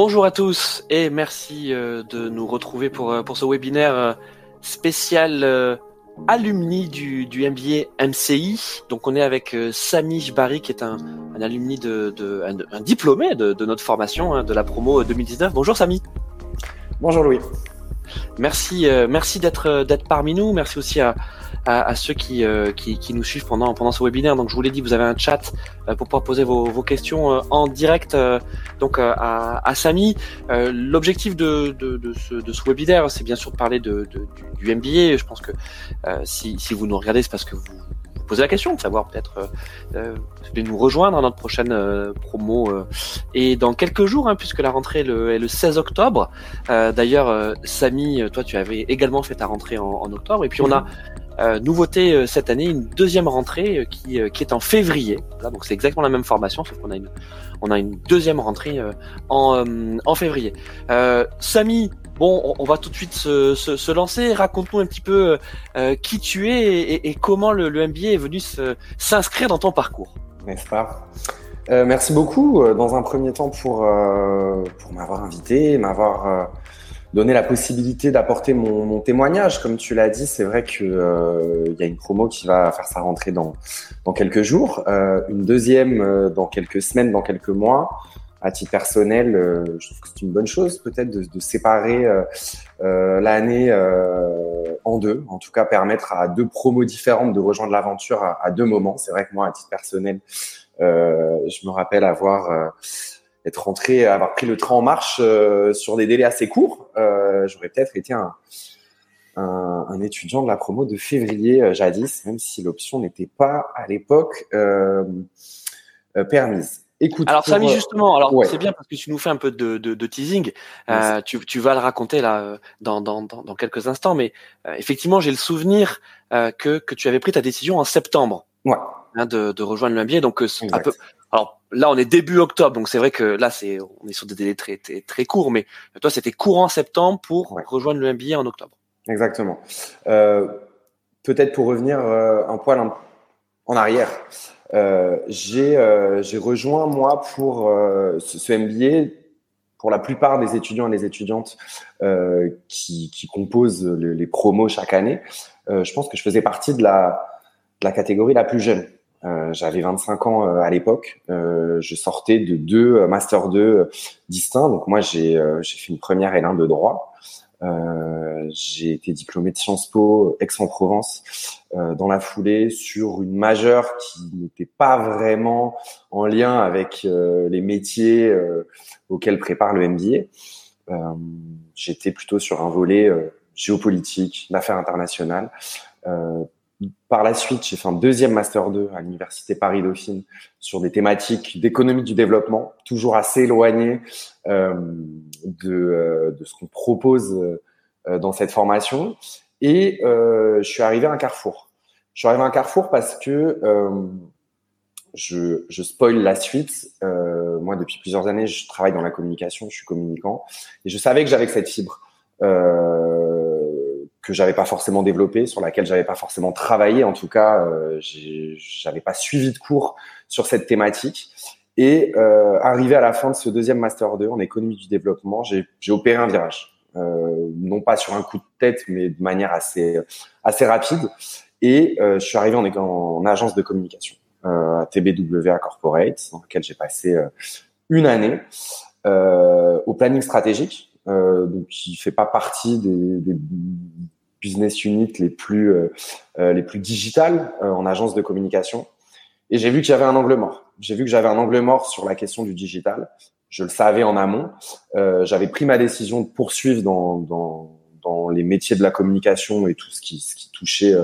Bonjour à tous et merci euh, de nous retrouver pour, euh, ce webinaire euh, spécial alumni du, MBA MCI. Donc on est avec Samy Jbari qui est un, de, diplômé de, notre formation hein, de la promo 2019. Bonjour Samy. Bonjour Louis. Merci, merci d'être d'être parmi nous. Merci aussi à, à, ceux qui, euh, qui, qui, nous suivent pendant, pendant ce webinaire. Donc je vous l'ai dit, vous avez un chat euh, pour pouvoir poser vos, vos questions euh, en direct donc à, à Samy. L'objectif de, de, de, ce, de ce webinaire, c'est bien sûr de parler de, de du, du, MBA. Je pense que si, si vous nous regardez, c'est parce que vous posez la question, de savoir peut-être euh, de nous rejoindre à notre prochaine promo et dans quelques jours, hein, puisque la rentrée le, est le 16 octobre. D'ailleurs, Samy, toi, tu avais également fait ta rentrée en, en octobre, et puis on a euh, nouveauté euh, cette année, une deuxième rentrée euh, qui, qui est en février. donc c'est exactement la même formation, sauf qu'on a une, on a une deuxième rentrée en, en février. Samy, bon, on, va tout de suite se, lancer. Raconte-nous un petit peu qui tu es et, comment le, le, MBA est venu s'inscrire dans ton parcours. N'est-ce pas? Merci beaucoup dans un premier temps pour, m'avoir invité, m'avoir donner la possibilité d'apporter mon, témoignage. Comme tu l'as dit, c'est vrai qu'il euh, y a une promo qui va faire sa rentrée dans, quelques jours, euh, une deuxième euh, dans quelques semaines, dans quelques mois. À titre personnel, euh, je trouve que c'est une bonne chose peut-être de, de, séparer euh, l'année en deux, en tout cas permettre à deux promos différentes de rejoindre l'aventure à, à, deux moments. C'est vrai que moi, à titre personnel, je me rappelle avoir être rentré, avoir pris le train en marche euh, sur des délais assez courts, euh, j'aurais peut-être été un, un, un, étudiant de la promo de février euh, jadis, même si l'option n'était pas à l'époque euh, permise. Écoute, alors Samy justement, alors c'est bien parce que tu nous fais un peu de, de, de teasing. Euh, tu, tu, vas le raconter là dans, dans, dans, quelques instants, mais effectivement j'ai le souvenir que, que tu avais pris ta décision en septembre. Ouais. Hein, de, de rejoindre le donc un peu. Alors là, on est début octobre, donc c'est vrai que là, c'est on est sur des délais très très, très courts, mais toi, c'était courant septembre pour rejoindre le MBA en octobre. Exactement. Euh, Peut-être pour revenir euh, un poil en, en arrière, euh, j'ai euh, j'ai rejoint moi pour euh, ce, ce, MBA. Pour la plupart des étudiants et des étudiantes qui, qui composent les, les promos chaque année, je pense que je faisais partie de la de la catégorie la plus jeune. Euh, j'avais 25 ans euh, à l'époque. Euh, je sortais de deux master 2 distincts. Donc moi, j'ai fait une première et l'un de droit. J'ai été diplômé de Sciences Po Aix-en-Provence dans la foulée sur une majeure qui n'était pas vraiment en lien avec les métiers auxquels prépare le MBA. J'étais plutôt sur un volet géopolitique, d'affaires internationales. Par la suite, j'ai fait un deuxième master 2 à l'université Paris Dauphine sur des thématiques d'économie du développement, toujours assez éloignées euh, de, euh, de, ce qu'on propose euh, dans cette formation. Et je suis arrivé à un carrefour. Je suis arrivé à un carrefour parce que je, je spoil la suite. moi, depuis plusieurs années, je travaille dans la communication, je suis communicant, et je savais que j'avais cette fibre. Que j'avais pas forcément développé, sur laquelle j'avais pas forcément travaillé. En tout cas, euh, j'avais pas suivi de cours sur cette thématique. Et euh, arrivé à la fin de ce deuxième master 2 en économie du développement, j'ai opéré un virage, euh, non pas sur un coup de tête, mais de manière assez assez rapide. Et euh, je suis arrivé en, en, agence de communication euh, à TBW à Corporate, dans laquelle j'ai passé euh, une année au planning stratégique, donc qui fait pas partie des business units les plus euh, euh, les plus digitales euh, en agence de communication. Et j'ai vu qu'il y avait un angle mort. J'ai vu que j'avais un angle mort sur la question du digital. Je le savais en amont. j'avais pris ma décision de poursuivre dans, dans, dans les métiers de la communication et tout ce qui, ce qui touchait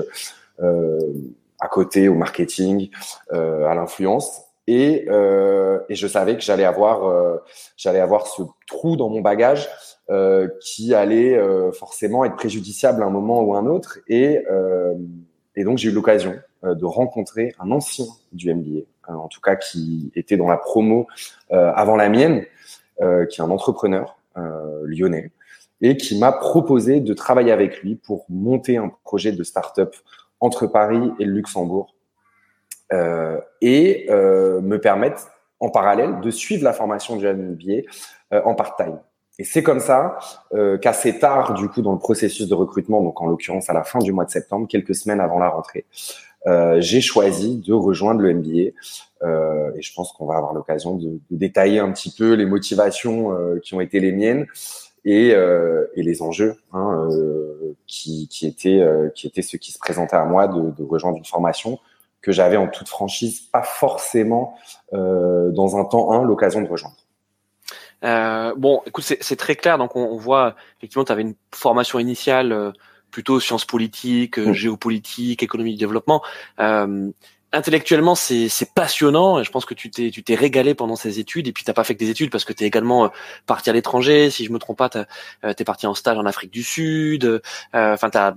à côté au marketing, à l'influence. Et, et je savais que j'allais avoir, j'allais avoir ce trou dans mon bagage euh, qui allait euh, forcément être préjudiciable à un moment ou à un autre. Et, euh, et donc j'ai eu l'occasion de rencontrer un ancien du MBA, en tout cas qui était dans la promo avant la mienne, qui est un entrepreneur lyonnais et qui m'a proposé de travailler avec lui pour monter un projet de start-up entre Paris et le Luxembourg euh, et euh, me permettre en parallèle, de suivre la formation du MBA en part-time. Et c'est comme ça euh, qu'assez tard, du coup, dans le processus de recrutement, donc en l'occurrence à la fin du mois de septembre, quelques semaines avant la rentrée, euh, j'ai choisi de rejoindre le MBA. Euh, et je pense qu'on va avoir l'occasion de, de, détailler un petit peu les motivations euh, qui ont été les miennes et, euh, et les enjeux hein, euh, qui, qui, étaient, qui étaient ceux qui se présentaient à moi de, de rejoindre une formation que j'avais en toute franchise pas forcément dans un temps 1 l'occasion de rejoindre. Euh, bon, écoute, c'est très clair. Donc, on, on voit effectivement, tu avais une formation initiale euh, plutôt sciences politiques, euh, mm. géopolitique, économie du développement. Euh, intellectuellement, c'est passionnant. Et je pense que tu t'es tu t'es régalé pendant ces études. Et puis, t'as pas fait que des études parce que tu es également parti à l'étranger. Si je me trompe pas, tu es parti en stage en Afrique du Sud. Enfin, tu as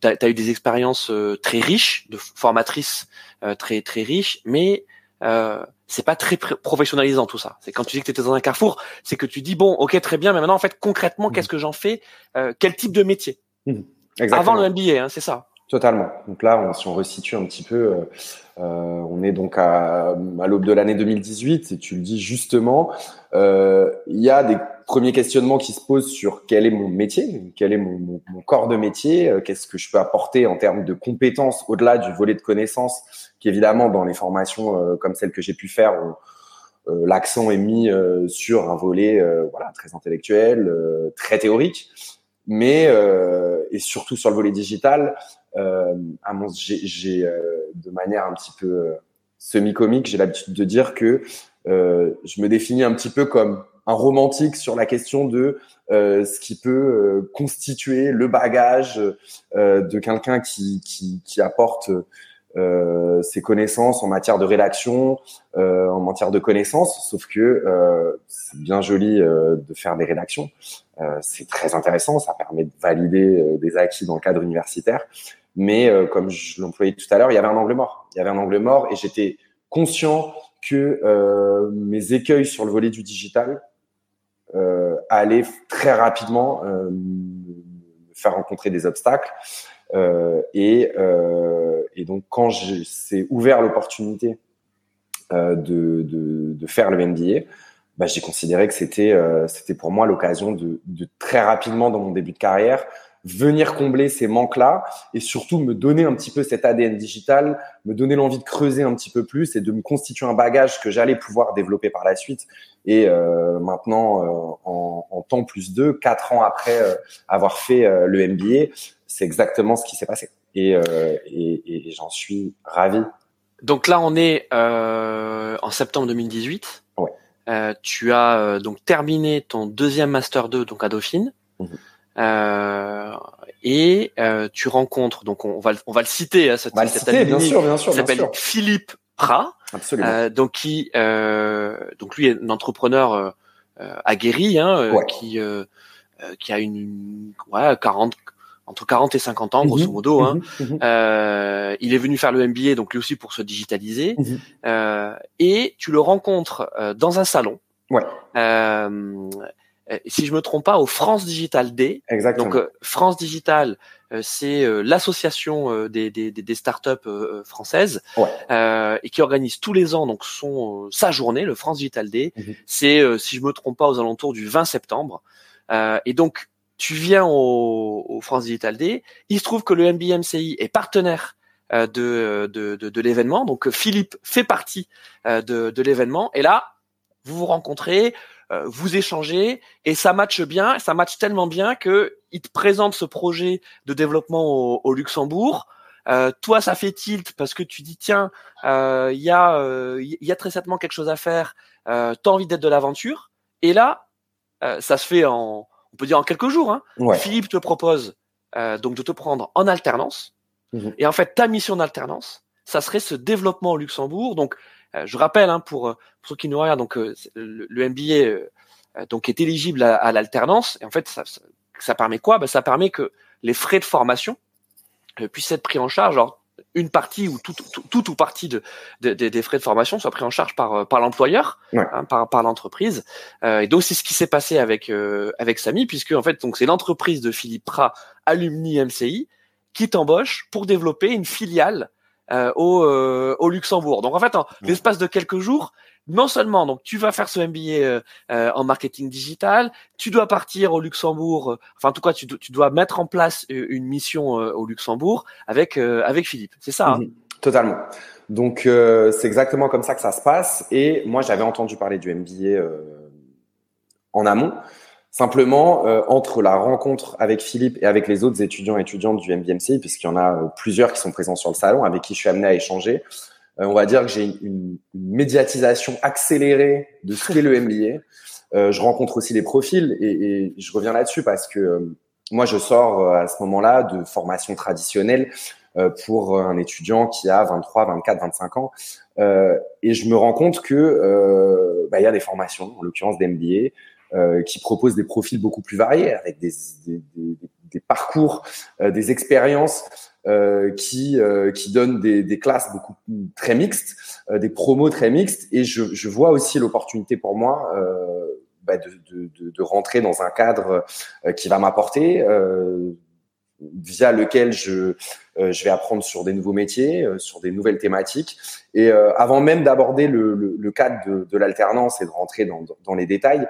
T'as as eu des expériences très riches, de formatrices très très riches, mais euh, c'est pas très professionnalisant tout ça. C'est quand tu dis que tu étais dans un carrefour, c'est que tu dis bon, ok, très bien, mais maintenant en fait concrètement, mmh. qu'est-ce que j'en fais? Euh, Quel type de métier? Mmh. Avant le MBA, hein, c'est ça. Totalement. Donc là, on, si on resitue un petit peu, euh, euh on est donc à, l'aube de l'année 2018 et tu le dis justement, euh, il y a des premiers questionnements qui se posent sur quel est mon métier, quel est mon, corps de métier, euh, qu'est-ce que je peux apporter en termes de compétences au-delà du volet de connaissances, qui évidemment dans les formations euh, comme celle que j'ai pu faire, euh, l'accent est mis sur un volet voilà très intellectuel, très théorique, mais et surtout sur le volet digital, à mon j'ai de manière un petit peu semi-comique, j'ai l'habitude de dire que je me définis un petit peu comme un romantique sur la question de euh, ce qui peut euh, constituer le bagage euh, de quelqu'un qui, qui, qui, apporte euh, ses connaissances en matière de rédaction, euh, en matière de connaissances. Sauf que c'est bien joli de faire des rédactions, c'est très intéressant, ça permet de valider des acquis dans le cadre universitaire. Mais comme je l'employais tout à l'heure, il y avait un angle mort. Il y avait un angle mort et j'étais conscient que euh, mes écueils sur le volet du digital euh, allaient très rapidement euh, me faire rencontrer des obstacles. Euh, et, euh, et, donc, quand c'est ouvert l'opportunité de, de, de, faire le MBA, bah, j'ai considéré que c'était c'était pour moi l'occasion de, de, très rapidement dans mon début de carrière venir combler ces manques-là et surtout me donner un petit peu cet ADN digital, me donner l'envie de creuser un petit peu plus et de me constituer un bagage que j'allais pouvoir développer par la suite. Et euh, maintenant, euh, en, en, temps plus deux, quatre ans après euh, avoir fait euh, le MBA, c'est exactement ce qui s'est passé. Et, et, et j'en suis ravi. Donc là, on est en septembre 2018. Ouais. tu as donc terminé ton deuxième master 2 donc à Dauphine. Mmh. Euh, et euh, tu rencontres, donc on, va, on va le citer, hein, cette, va citer, bien sûr, bien sûr, s'appelle Philippe Prat, euh, donc qui, euh, donc lui est un entrepreneur euh, aguerri, hein, ouais. qui, qui a une, ouais, 40, entre 40 et 50 ans, grosso mhm. modo. Hein. Mhm. Mhm. Euh, il est venu faire le MBA, donc lui aussi pour se digitaliser. Euh, et tu le rencontres euh, dans un salon. Ouais. Euh, si je me trompe pas, au France Digital Day. Exactement. Donc euh, France Digital, euh, c'est l'association des, des, des, startups françaises ouais. et qui organise tous les ans donc son sa journée, le France Digital Day. Mhm. C'est, si je me trompe pas, aux alentours du 20 septembre. et donc tu viens au, au, France Digital Day. Il se trouve que le MBMCI est partenaire de, de, de, de l'événement. Donc Philippe fait partie de, de l'événement. Et là, vous vous rencontrez, euh, vous échangez et ça matche bien, ça matche tellement bien que il te présente ce projet de développement au, Luxembourg. Euh, toi, ça fait tilt parce que tu dis tiens, euh, il y a il y a très certainement quelque chose à faire. Euh, T'as envie d'être de l'aventure et là, ça se fait en on peut dire en quelques jours. Hein. Ouais. Philippe te propose donc de te prendre en alternance mmh. et en fait ta mission d'alternance, ça serait ce développement au Luxembourg. Donc euh, je rappelle hein, pour, pour, ceux qui nous regardent, donc euh, le, le, MBA euh, donc est éligible à, à l'alternance et en fait ça, ça, permet quoi? Ben, ça permet que les frais de formation puissent être pris en charge. Alors, une partie ou tout, tout, tout ou partie de, de, de, des frais de formation soit pris en charge par par l'employeur, ouais. hein, par par l'entreprise. Euh, et donc c'est ce qui s'est passé avec euh, avec Samy, puisque en fait donc c'est l'entreprise de Philippe Prat, alumni MCI, qui t'embauche pour développer une filiale euh, au, euh, au, Luxembourg. Donc en fait, en l'espace de quelques jours, non seulement donc tu vas faire ce MBA en marketing digital, tu dois partir au Luxembourg, enfin en tout cas tu, tu dois mettre en place une mission au Luxembourg avec avec Philippe. C'est ça. Hein mhm. Totalement. Donc c'est exactement comme ça que ça se passe. Et moi j'avais entendu parler du MBA en amont. Simplement, euh, entre la rencontre avec Philippe et avec les autres étudiants et étudiantes du MBMCI, puisqu'il y en a euh, plusieurs qui sont présents sur le salon, avec qui je suis amené à échanger, euh, on va dire que j'ai une, médiatisation accélérée de ce qu'est le MBA. je rencontre aussi les profils et, et je reviens là-dessus parce que moi, je sors à ce moment-là de formation traditionnelle pour un étudiant qui a 23, 24, 25 ans. et je me rends compte que bah, y a des formations, en l'occurrence d'MBA, euh, qui propose des profils beaucoup plus variés, avec des, des, des, des parcours, euh, des expériences euh, qui, euh, qui donnent des, classes beaucoup très mixtes, des promos très mixtes. Et je, je vois aussi l'opportunité pour moi bah de, de, de, rentrer dans un cadre qui va m'apporter via lequel je, je vais apprendre sur des nouveaux métiers, sur des nouvelles thématiques. Et avant même d'aborder le, le, le, cadre de, de l'alternance et de rentrer dans, dans les détails,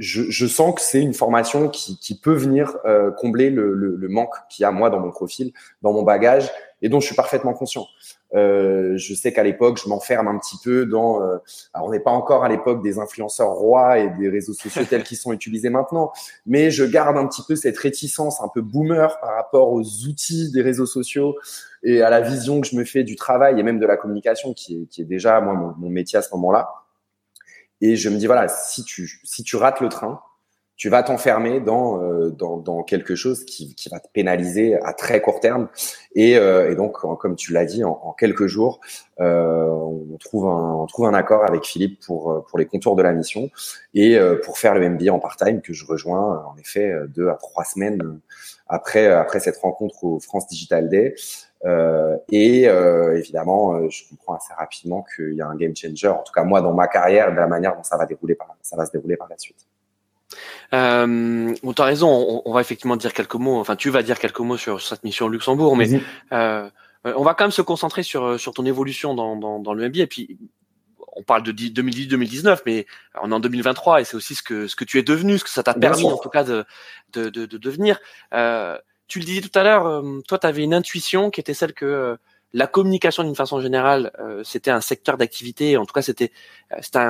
je, je, sens que c'est une formation qui, qui peut venir euh, combler le, le, le manque qu'il y a moi dans mon profil, dans mon bagage, et dont je suis parfaitement conscient. Euh, je sais qu'à l'époque, je m'enferme un petit peu dans. Euh, alors, on n'est pas encore à l'époque des influenceurs rois et des réseaux sociaux tels qu'ils sont utilisés maintenant, mais je garde un petit peu cette réticence un peu boomer par rapport aux outils des réseaux sociaux et à la vision que je me fais du travail et même de la communication, qui est, qui est déjà moi mon, mon métier à ce moment-là. Et je me dis voilà, si tu si tu rates le train, tu vas t'enfermer dans, euh, dans, dans quelque chose qui, qui va te pénaliser à très court terme. Et, euh, et donc, comme tu l'as dit, en, en, quelques jours, euh, on trouve un on trouve un accord avec Philippe pour pour les contours de la mission et euh, pour faire le MBA en part-time que je rejoins en effet deux à trois semaines après après cette rencontre au France Digital Day. Euh, et euh, évidemment, euh, je comprends assez rapidement qu'il y a un game changer. En tout cas, moi, dans ma carrière, de la manière dont ça va dérouler par, ça va se dérouler par la suite. Euh, bon, tu as raison, on, on, va effectivement dire quelques mots, enfin tu vas dire quelques mots sur, cette mission au Luxembourg, mais euh, on va quand même se concentrer sur, sur ton évolution dans, dans, dans le MBA. Et puis, on parle de 2018-2019, mais on est en 2023 et c'est aussi ce que, ce que tu es devenu, ce que ça t'a permis en tout cas de, de, de, de devenir. Euh, tu le disais tout à l'heure, euh, toi, tu avais une intuition qui était celle que euh, la communication, d'une façon générale, euh, c'était un secteur d'activité. En tout cas, c'était c'était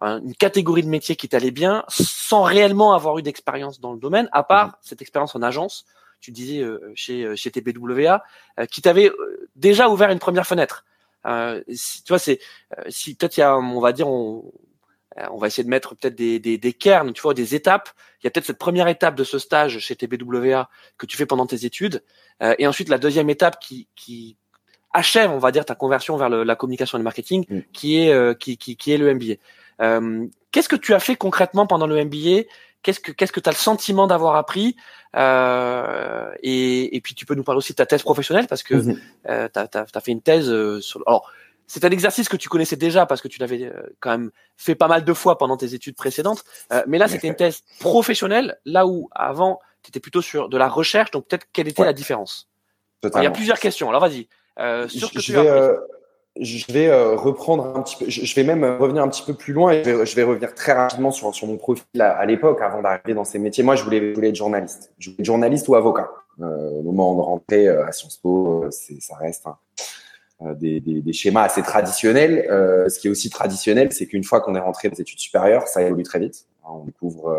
une catégorie de métier qui t'allait bien, sans réellement avoir eu d'expérience dans le domaine, à part mhm. cette expérience en agence. Tu disais chez chez TBWA, qui t'avait déjà ouvert une première fenêtre. si, tu vois, c'est si peut-être il y a, on va dire, on, euh, on va essayer de mettre peut-être des, des, des cairns, tu vois, des étapes. Il y a peut-être cette première étape de ce stage chez TBWA que tu fais pendant tes études, euh, et ensuite la deuxième étape qui, qui achève, on va dire, ta conversion vers le, la communication et le marketing, mm. qui est euh, qui, qui, qui, est le MBA. Euh, qu'est-ce que tu as fait concrètement pendant le MBA Qu'est-ce que qu'est-ce que tu as le sentiment d'avoir appris? Et, et, puis tu peux nous parler aussi de ta thèse professionnelle parce que mm-hmm. tu as, as, fait une thèse sur. Alors, c'est un exercice que tu connaissais déjà parce que tu l'avais euh, quand même fait pas mal de fois pendant tes études précédentes. Euh, mais là, c'était une thèse professionnelle, là où avant, tu étais plutôt sur de la recherche. Donc peut-être quelle était la différence? Il y a plusieurs questions. Alors vas-y. Euh, sur ce que je, vais, euh, je vais reprendre un petit peu. Je, vais même revenir un petit peu plus loin et je vais, je vais revenir très rapidement sur, sur mon profil à, à l'époque avant d'arriver dans ces métiers. Moi, je voulais, je voulais être journaliste. Je voulais être journaliste ou avocat. au moment de rentrer à Sciences Po, ça reste un des, des, des, schémas assez traditionnels. Euh, ce qui est aussi traditionnel, c'est qu'une fois qu'on est rentré dans les études supérieures, ça évolue très vite. On découvre, euh,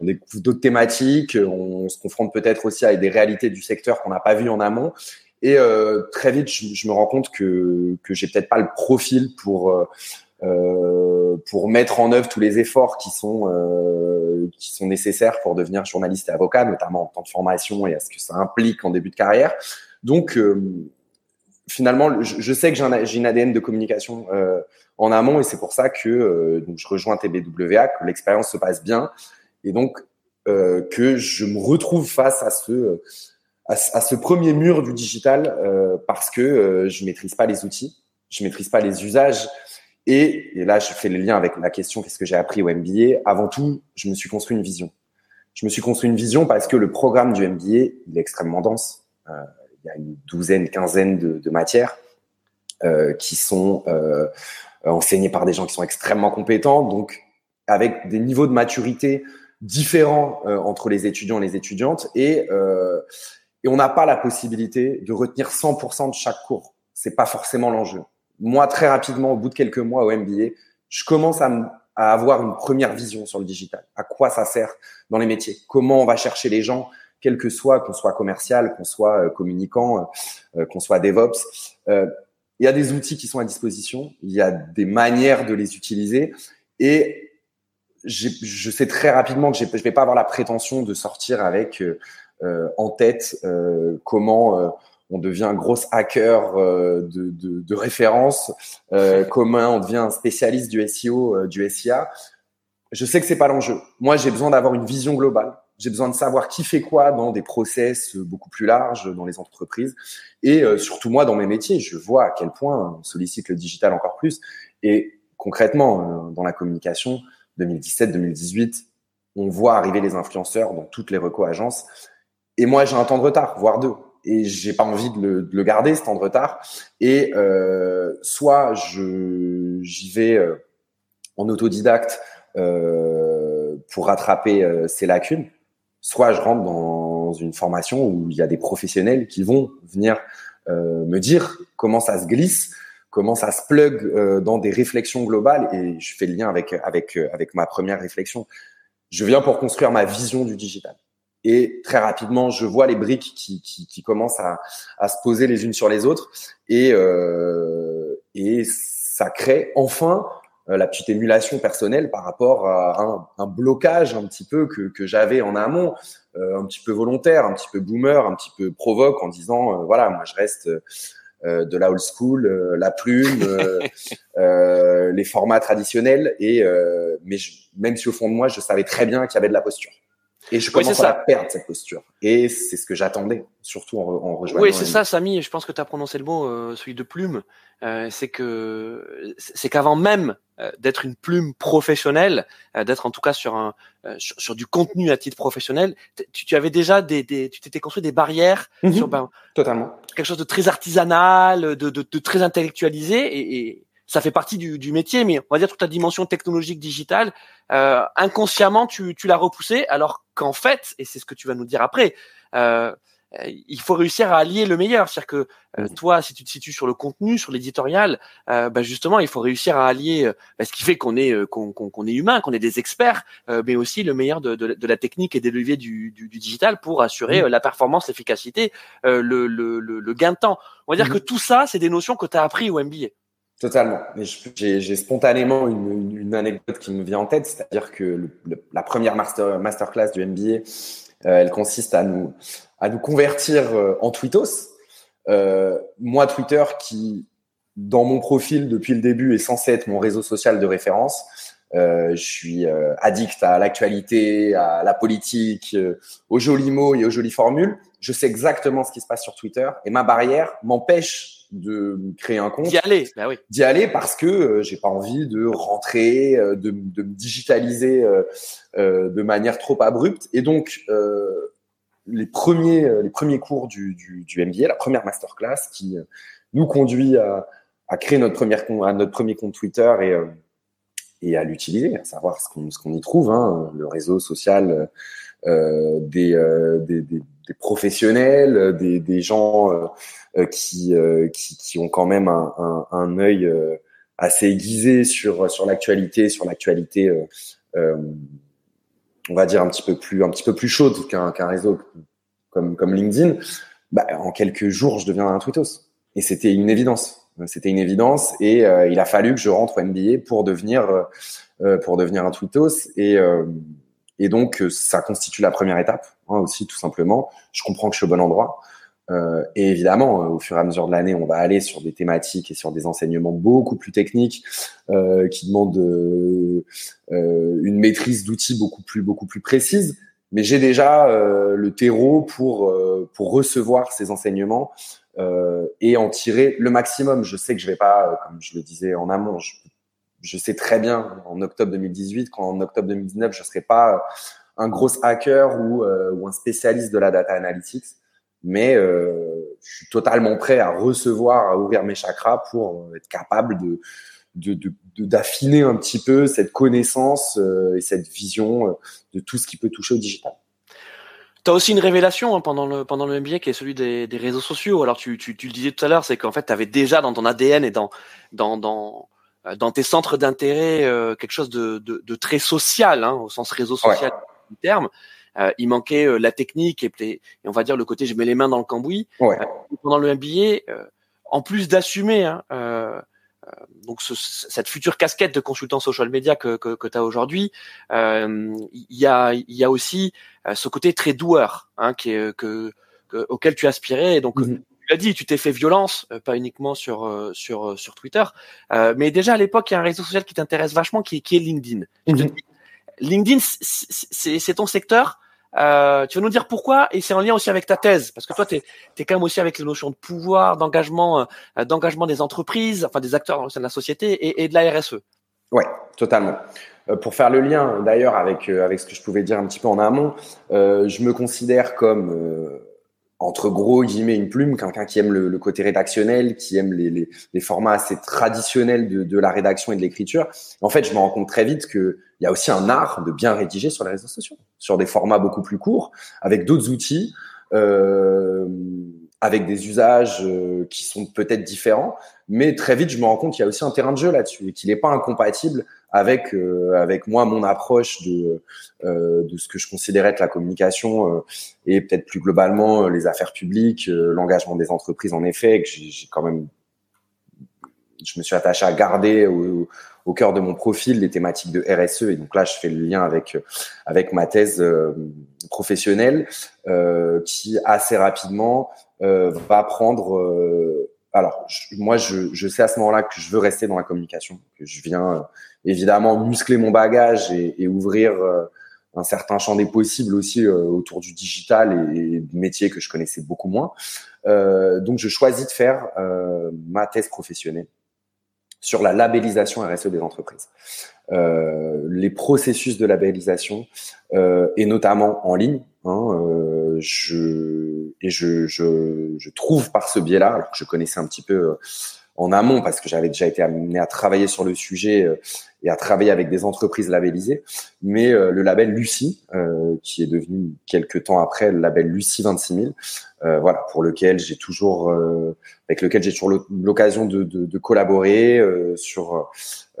on découvre d'autres thématiques, on se confronte peut-être aussi avec des réalités du secteur qu'on n'a pas vu en amont. Et euh, très vite, je, je, me rends compte que que j'ai peut-être pas le profil pour euh, pour mettre en œuvre tous les efforts qui sont euh, qui sont nécessaires pour devenir journaliste et avocat, notamment en temps de formation et à ce que ça implique en début de carrière. Donc finalement, je, sais que j'ai une ADN de communication euh, en amont et c'est pour ça que euh, donc je rejoins TBWA, que l'expérience se passe bien et donc euh, que je me retrouve face à ce à, ce premier mur du digital euh, parce que euh, je maîtrise pas les outils, je maîtrise pas les usages et, et là je fais le lien avec la question qu'est-ce que j'ai appris au MBA. Avant tout, je me suis construit une vision. Je me suis construit une vision parce que le programme du MBA il est extrêmement dense. Euh, y a une douzaine, quinzaine de, matières euh, qui sont euh, enseignés par des gens qui sont extrêmement compétents, donc avec des niveaux de maturité différents entre les étudiants et les étudiantes, et, on n'a pas la possibilité de retenir 100% de chaque cours. C'est pas forcément l'enjeu. Moi, très rapidement, au bout de quelques mois au MBA, je commence à avoir une première vision sur le digital. À quoi ça sert dans les métiers? Comment on va chercher les gens? Quel que soit, qu'on soit commercial, qu'on soit euh, communicant, euh, qu'on soit DevOps. Euh, il y a des outils qui sont à disposition, il y a des manières de les utiliser et je sais très rapidement que je ne vais pas avoir la prétention de sortir avec en tête comment on devient un gros hacker de, de, de, référence, comment on devient un spécialiste du SEO, du SIA. Je sais que c'est pas l'enjeu. Moi, j'ai besoin d'avoir une vision globale j'ai besoin de savoir qui fait quoi dans des process beaucoup plus larges dans les entreprises. Et euh, surtout moi, dans mes métiers, je vois à quel point on sollicite le digital encore plus. Et concrètement, euh, dans la communication, 2017-2018, on voit arriver les influenceurs dans toutes les reco agences. Et moi, j'ai un temps de retard, voire deux. Et j'ai pas envie de le, de le, garder, ce temps de retard. Et euh, soit je j'y vais euh, en autodidacte euh, pour rattraper ces lacunes soit je rentre dans une formation où il y a des professionnels qui vont venir euh, me dire comment ça se glisse, comment ça se plug euh, dans des réflexions globales. Et je fais le lien avec avec euh, avec ma première réflexion. Je viens pour construire ma vision du digital. Et très rapidement, je vois les briques qui, qui, qui commencent à, à, se poser les unes sur les autres. Et, euh, et ça crée enfin la petite émulation personnelle par rapport à un, un blocage un petit peu que, que j'avais en amont, euh, un petit peu volontaire, un petit peu boomer, un petit peu provoque en disant euh, voilà moi je reste de la old school, la plume, les formats traditionnels et mais même si au fond de moi je savais très bien qu'il y avait de la posture. Et je commence à la perdre, cette posture. Et c'est ce que j'attendais, surtout en, en rejoignant. Oui, c'est ça, Samy. Je pense que tu as prononcé le mot, euh, celui de plume. Euh, c'est que c'est qu'avant même euh, d'être une plume professionnelle, euh, d'être en tout cas sur un euh, sur, sur, du contenu à titre professionnel, tu, tu avais déjà des, des tu t'étais construit des barrières mhm. sur ben, totalement quelque chose de très artisanal, de, de, de très intellectualisé et, et ça fait partie du, du, métier, mais on va dire toute la dimension technologique digitale, euh, inconsciemment tu, tu l'as repoussé, alors qu'en fait, et c'est ce que tu vas nous dire après, euh, il faut réussir à allier le meilleur. C'est-à-dire que euh, toi, si tu te situes sur le contenu, sur l'éditorial, euh, bah justement, il faut réussir à allier euh, bah, ce qui fait qu'on est qu'on qu'on est humain, qu'on est des experts, mais aussi le meilleur de, de, de, la technique et des leviers du, du, du digital pour assurer la performance, l'efficacité, le, le, le, le, gain de temps. On va dire que tout ça, c'est des notions que tu as appris au MBA. Totalement. J'ai spontanément une, anecdote qui me vient en tête, c'est-à-dire que la première master, masterclass du MBA, euh, elle consiste à nous, à nous convertir euh, en tweetos. Euh, moi, Twitter, qui dans mon profil depuis le début est censé être mon réseau social de référence, je suis euh, addict à l'actualité, à la politique, euh, aux jolis mots et aux jolies formules. Je sais exactement ce qui se passe sur Twitter et ma barrière m'empêche de créer un compte. D'y aller, bah oui. D'y aller parce que euh, j'ai pas envie de rentrer, euh, de, de, me digitaliser euh, euh, de manière trop abrupte. Et donc, euh, les premiers, les premiers cours du, du, du MBA, la première masterclass qui nous conduit à, à créer notre, première, à notre premier compte Twitter et, et à l'utiliser, à savoir ce qu'on qu'on y trouve, hein, le réseau social euh, des, des, des, des, professionnels, des, des gens euh, qui, euh, qui, qui ont quand même un, un, un œil euh, assez aiguisé sur sur l'actualité, sur l'actualité, on va dire un petit peu plus un petit peu plus chaude qu'un qu'un réseau comme comme LinkedIn. Bah, en quelques jours, je deviens un tweetos. Et c'était une évidence. C'était une évidence. Et euh, il a fallu que je rentre au pour devenir, euh, pour devenir un tweetos. Et, euh, et donc, ça constitue la première étape hein, aussi, tout simplement. Je comprends que je suis au bon endroit. Euh, et évidemment, euh, au fur et à mesure de l'année, on va aller sur des thématiques et sur des enseignements beaucoup plus techniques euh, qui demandent euh, euh une maîtrise d'outils beaucoup plus beaucoup précise. Mais j'ai déjà le terreau pour pour recevoir ces enseignements et en tirer le maximum. Je sais que je vais pas, comme je le disais en amont, je, je sais très bien en octobre 2018 qu'en octobre 2019, je serai pas un gros hacker ou, ou un spécialiste de la data analytics mais euh, je suis totalement prêt à recevoir, à ouvrir mes chakras pour euh, être capable de d'affiner un petit peu cette connaissance et cette vision de tout ce qui peut toucher au digital. Tu as aussi une révélation hein, pendant le pendant le MBA qui est celui des, des réseaux sociaux. Alors tu, tu, tu le disais tout à l'heure, c'est qu'en fait tu avais déjà dans ton ADN et dans dans dans euh, dans tes centres d'intérêt euh, quelque chose de, de, de, très social hein, au sens réseau social du terme. Euh, il manquait euh, la technique et, et, on va dire le côté je mets les mains dans le cambouis. Ouais. pendant le MBA, en plus d'assumer hein, donc ce, cette future casquette de consultant social media que, que, que tu as aujourd'hui, il y, a, il y a aussi ce côté très doueur hein, qui est, que, auquel tu aspirais. Et donc, mm-hmm tu l'as dit, tu t'es fait violence, euh, pas uniquement sur euh, sur euh, sur Twitter, mais déjà à l'époque, il y a un réseau social qui t'intéresse vachement, qui, qui est LinkedIn. Mhm. LinkedIn, c'est ton secteur. Euh, tu vas nous dire pourquoi et c'est en lien aussi avec ta thèse parce que toi tu es, quand même aussi avec les notions de pouvoir, d'engagement, d'engagement des entreprises, enfin des acteurs dans sein de la société et, et de la RSE. Ouais, totalement. pour faire le lien d'ailleurs avec avec ce que je pouvais dire un petit peu en amont, je me considère comme entre gros guillemets une plume, quelqu'un qui aime le, côté rédactionnel, qui aime les, les, les formats assez traditionnels de, de la rédaction et de l'écriture. En fait, je me rends compte très vite qu'il y a aussi un art de bien rédiger sur les réseaux sociaux, sur des formats beaucoup plus courts, avec d'autres outils, euh, avec des usages euh, qui sont peut-être différents. Mais très vite, je me rends compte qu'il y a aussi un terrain de jeu là-dessus et qu'il n'est pas incompatible avec euh, avec moi mon approche de euh, de ce que je considérais être la communication euh, et peut-être plus globalement les affaires publiques, l'engagement des entreprises en effet que j'ai quand même je me suis attaché à garder au, au, cœur de mon profil les thématiques de RSE et donc là je fais le lien avec avec ma thèse professionnelle qui assez rapidement va prendre alors, moi, je, sais à ce moment-là que je veux rester dans la communication, que je viens euh, évidemment muscler mon bagage et, ouvrir euh, un certain champ des possibles aussi euh, autour du digital et, et, métiers que je connaissais beaucoup moins. donc, je choisis de faire ma thèse professionnelle sur la labellisation RSE des entreprises. les processus de labellisation et notamment en ligne. Hein, je et je, je, je, trouve par ce biais-là, alors que je connaissais un petit peu euh, en amont parce que j'avais déjà été amené à travailler sur le sujet euh, et à travailler avec des entreprises labellisées, mais euh, le label Lucie, qui est devenu quelques temps après le label Lucie 26000, voilà, pour lequel j'ai toujours, avec lequel j'ai toujours l'occasion de, de, de, collaborer sur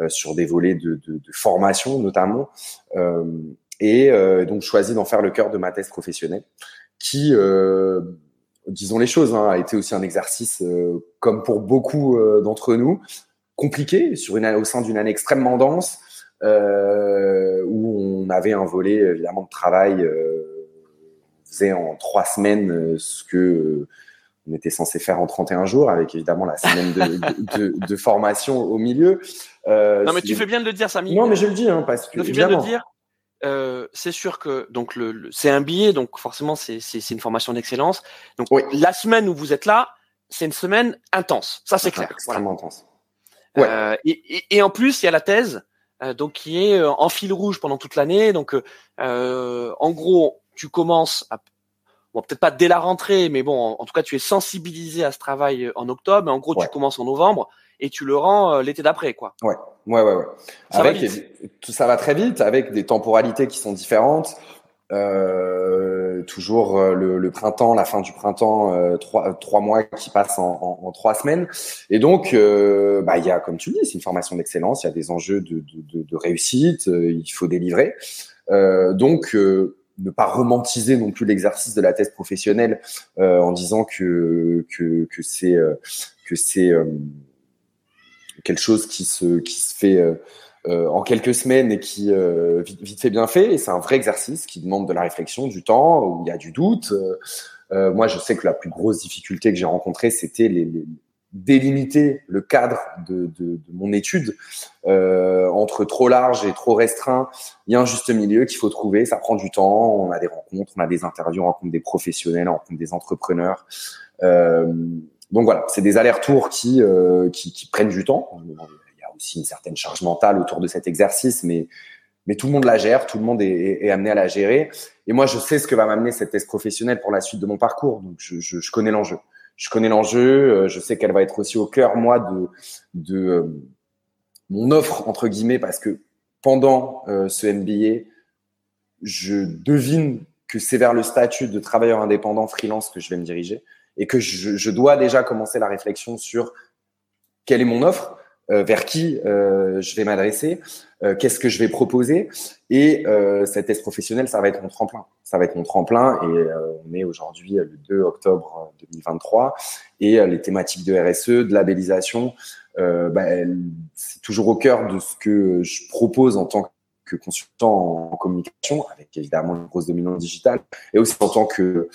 sur des volets de, de formation notamment, et donc choisi d'en faire le cœur de ma thèse professionnelle qui, euh, disons les choses, hein, a été aussi un exercice, euh, comme pour beaucoup euh, d'entre nous, compliqué sur une, au sein d'une année extrêmement dense, où on avait un volet évidemment de travail. on faisait en trois semaines ce que on était censé faire en 31 jours, avec évidemment la semaine de, de, de, formation au milieu. Euh, non, mais tu fais bien de le dire, Samy. Non, mais je le dis, hein, parce que. Tu fais bien de le dire. Euh, c'est sûr que donc le, c'est un billet, donc forcément c'est c'est une formation d'excellence. Donc la semaine où vous êtes là, c'est une semaine intense. Ça c'est clair. Extrêmement intense. Ouais. Euh, et, et, en plus il y a la thèse, euh, donc qui est euh, en fil rouge pendant toute l'année. Donc en gros tu commences à bon peut-être pas dès la rentrée, mais bon en, tout cas tu es sensibilisé à ce travail en octobre. en gros tu commences en novembre et tu le rends l'été d'après quoi. Ouais. Ouais, ouais, ouais. Ça avec, va tout ça va très vite, avec des temporalités qui sont différentes. Euh, toujours euh, le, le, printemps, la fin du printemps, euh, trois, trois mois qui passent en, en, en trois semaines. Et donc, euh, bah, il y a, comme tu dis, c'est une formation d'excellence. Il y a des enjeux de, de, de réussite. Euh, il faut délivrer. donc, ne pas romantiser non plus l'exercice de la thèse professionnelle en disant que que, que c'est que c'est quelque chose qui se, qui se fait euh, euh, en quelques semaines et qui euh, vite, vite, fait bien fait. Et c'est un vrai exercice qui demande de la réflexion, du temps, où il y a du doute. moi, je sais que la plus grosse difficulté que j'ai rencontrée, c'était délimiter le cadre de, de, mon étude entre trop large et trop restreint. Il y a un juste milieu qu'il faut trouver. Ça prend du temps. On a des rencontres, on a des interviews, on rencontre des professionnels, on rencontre des entrepreneurs. Donc voilà, c'est des allers-retours qui, euh, qui, qui, prennent du temps. Il y a aussi une certaine charge mentale autour de cet exercice, mais, mais tout le monde la gère, tout le monde est, est amené à la gérer. Et moi, je sais ce que va m'amener cette thèse professionnelle pour la suite de mon parcours. Donc, je, je, je connais l'enjeu. Je connais l'enjeu. Euh, je sais qu'elle va être aussi au cœur, moi, de, de, euh, mon offre entre guillemets parce que pendant ce MBA, je devine que c'est vers le statut de travailleur indépendant freelance que je vais me diriger et que je, dois déjà commencer la réflexion sur quelle est mon offre, euh, vers qui euh, je vais m'adresser, euh, qu'est-ce que je vais proposer. Et cette thèse professionnelle, ça va être mon tremplin. Ça va être mon tremplin. Et on est aujourd'hui le 2 octobre 2023. Et les thématiques de RSE, de labellisation, bah, c'est toujours au cœur de ce que je propose en tant que consultant en communication, avec évidemment une grosse dominante digitale, et aussi en tant que,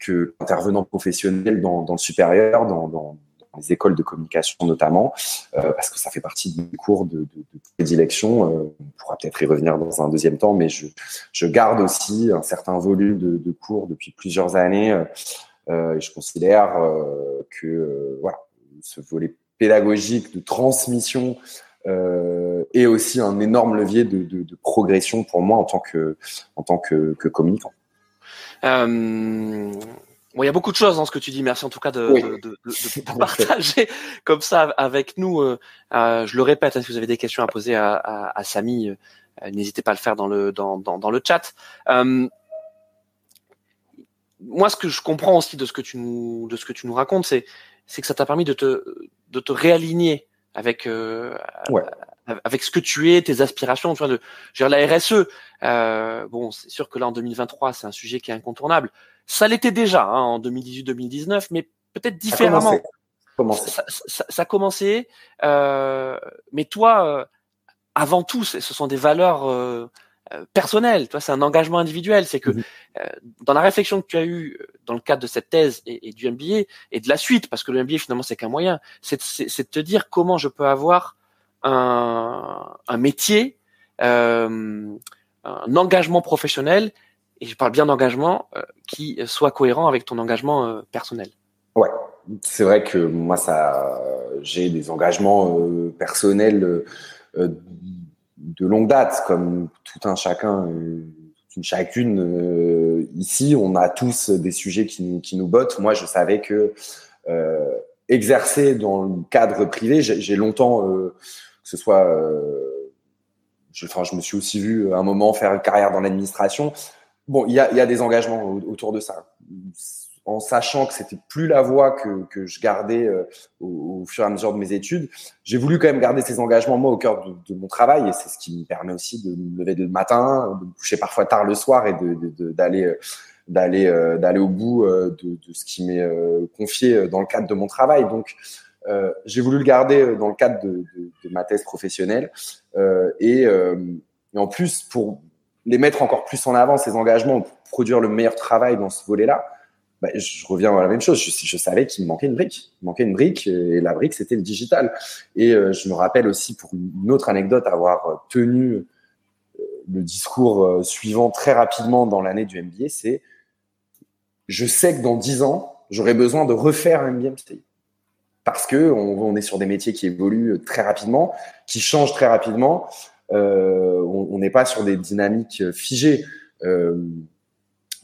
que intervenant professionnel dans, dans le supérieur, dans, dans les écoles de communication notamment, euh, parce que ça fait partie du cours de, de, de prédilection. Euh, on pourra peut-être y revenir dans un deuxième temps, mais je, je garde aussi un certain volume de, de cours depuis plusieurs années. Euh, et je considère que voilà, ce volet pédagogique de transmission euh, est aussi un énorme levier de, de, de, progression pour moi en tant que en tant que, que communicant. Euh, Bon, il y a beaucoup de choses dans ce que tu dis. Merci en tout cas de, de, de, de partager comme ça avec nous. Euh, euh, je le répète, hein, si vous avez des questions à poser à, à, à Samy, euh, n'hésitez pas à le faire dans le dans, dans, dans le chat. Euh, moi, ce que je comprends aussi de ce que tu nous de ce que tu nous racontes, c'est c'est que ça t'a permis de te de te réaligner avec euh, ouais avec ce que tu es, tes aspirations, tu vois, de dire la RSE. Euh, bon, c'est sûr que là en 2023, c'est un sujet qui est incontournable. Ça l'était déjà hein, en 2018-2019, mais peut-être différemment. Ça, ça, ça, a commencé, euh, mais toi, euh, avant tout, ce sont des valeurs euh, euh, personnelles. Toi, c'est un engagement individuel. C'est que mmh dans la réflexion que tu as eue dans le cadre de cette thèse et, et, du MBA et de la suite, parce que le MBA finalement c'est qu'un moyen, c'est de te dire comment je peux avoir un, un métier, euh, un engagement professionnel, et je parle bien d'engagement euh, qui soit cohérent avec ton engagement euh, personnel. Ouais, c'est vrai que moi, ça, j'ai des engagements personnels de longue date, comme tout un chacun, une chacune. ici, on a tous des sujets qui, qui nous bottent. Moi, je savais que exercer dans le cadre privé, j'ai longtemps ce soit, euh, je, je me suis aussi vu à un moment faire une carrière dans l'administration. Bon, il y a, des engagements autour de ça. En sachant que c'était plus la voie que, que je gardais euh, au, fur et à mesure de mes études, j'ai voulu quand même garder ces engagements moi au cœur de, mon travail et c'est ce qui me permet aussi de me lever le matin, de me coucher parfois tard le soir et d'aller de, d'aller euh, d'aller au bout euh, de ce qui m'est confié dans le cadre de mon travail. Donc euh, j'ai voulu le garder euh, dans le cadre de, ma thèse professionnelle euh, et, en plus pour les mettre encore plus en avant ces engagements pour produire le meilleur travail dans ce volet-là. Bah, je reviens à la même chose. Je, savais qu'il me manquait une brique. Il manquait une brique et la brique c'était le digital. Et je me rappelle aussi pour une autre anecdote avoir tenu le discours suivant très rapidement dans l'année du MBA, c'est je sais que dans dix ans j'aurai besoin de refaire un MBA MBA parce que on, est sur des métiers qui évoluent très rapidement, qui changent très rapidement. Euh, on n'est pas sur des dynamiques figées. Euh,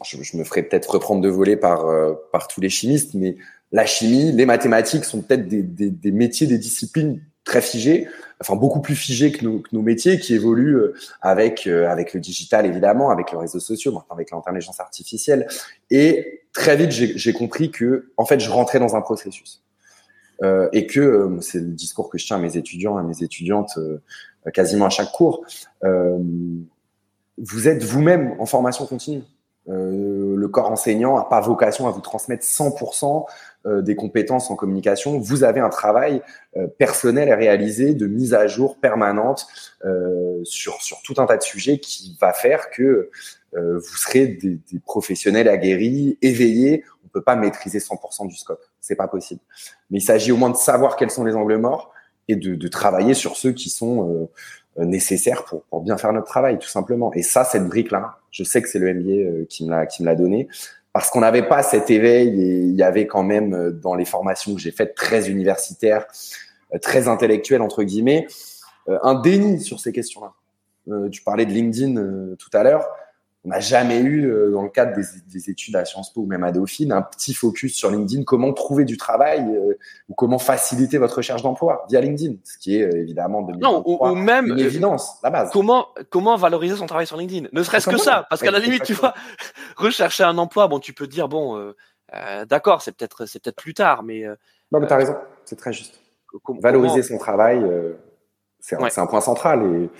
je, me ferai peut-être reprendre de voler par euh, par tous les chimistes, mais la chimie, les mathématiques sont peut-être des, des, des, métiers, des disciplines très figées, enfin beaucoup plus figées que nos, que nos métiers, qui évoluent euh, avec euh, avec le digital évidemment, avec les réseaux sociaux, avec l'intelligence artificielle. Et très vite, j'ai compris que en fait, je rentrais dans un processus. Euh, et que euh, c'est le discours que je tiens à mes étudiants, à mes étudiantes euh, quasiment à chaque cours. vous êtes vous-même en formation continue. le corps enseignant n'a pas vocation à vous transmettre 100% des compétences en communication. Vous avez un travail personnel à réaliser de mise à jour permanente sur, sur tout un tas de sujets qui va faire que vous serez des, des professionnels aguerris, éveillés. Pas maîtriser 100% du scope c'est pas possible. Mais il s'agit au moins de savoir quels sont les angles morts et de, travailler sur ceux qui sont euh, nécessaires pour, bien faire notre travail, tout simplement. Et ça, cette brique-là, je sais que c'est le MBA euh, qui me l'a qui me l'a donné parce qu'on n'avait pas cet éveil et il y avait quand même euh, dans les formations que j'ai faites très universitaires, euh, très intellectuelles entre guillemets, un déni sur ces questions-là. tu parlais de LinkedIn tout à l'heure on n'a jamais eu, euh, dans le cadre des, études à Sciences Po ou même à Dauphine, un petit focus sur LinkedIn, comment trouver du travail euh, ou comment faciliter votre recherche d'emploi via LinkedIn, ce qui est euh, évidemment de non, ou, même une évidence, la base. Comment comment valoriser son travail sur LinkedIn? Ne serait-ce que ça, parce qu'à la limite, tu vois, rechercher un emploi, bon, tu peux dire bon, d'accord, c'est peut-être c'est peut-être plus tard, mais non, mais t'as raison, c'est très juste. Valoriser son travail, c'est un, un, point central et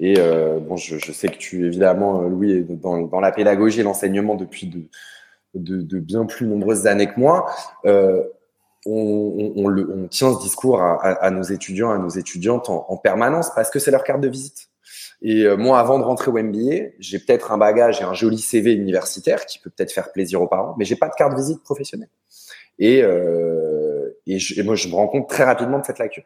et euh, bon, je, sais que tu, évidemment, euh, Louis, est dans, la pédagogie et l'enseignement depuis de, bien plus nombreuses années que moi. Euh, on, tient ce discours à, nos étudiants, à nos étudiantes en, en permanence parce que c'est leur carte de visite. Et moi, avant de rentrer au MBA, j'ai peut-être un bagage et un joli CV universitaire qui peut peut-être faire plaisir aux parents, mais j'ai pas de carte de visite professionnelle. Et, et moi, je me rends compte très rapidement de cette lacune.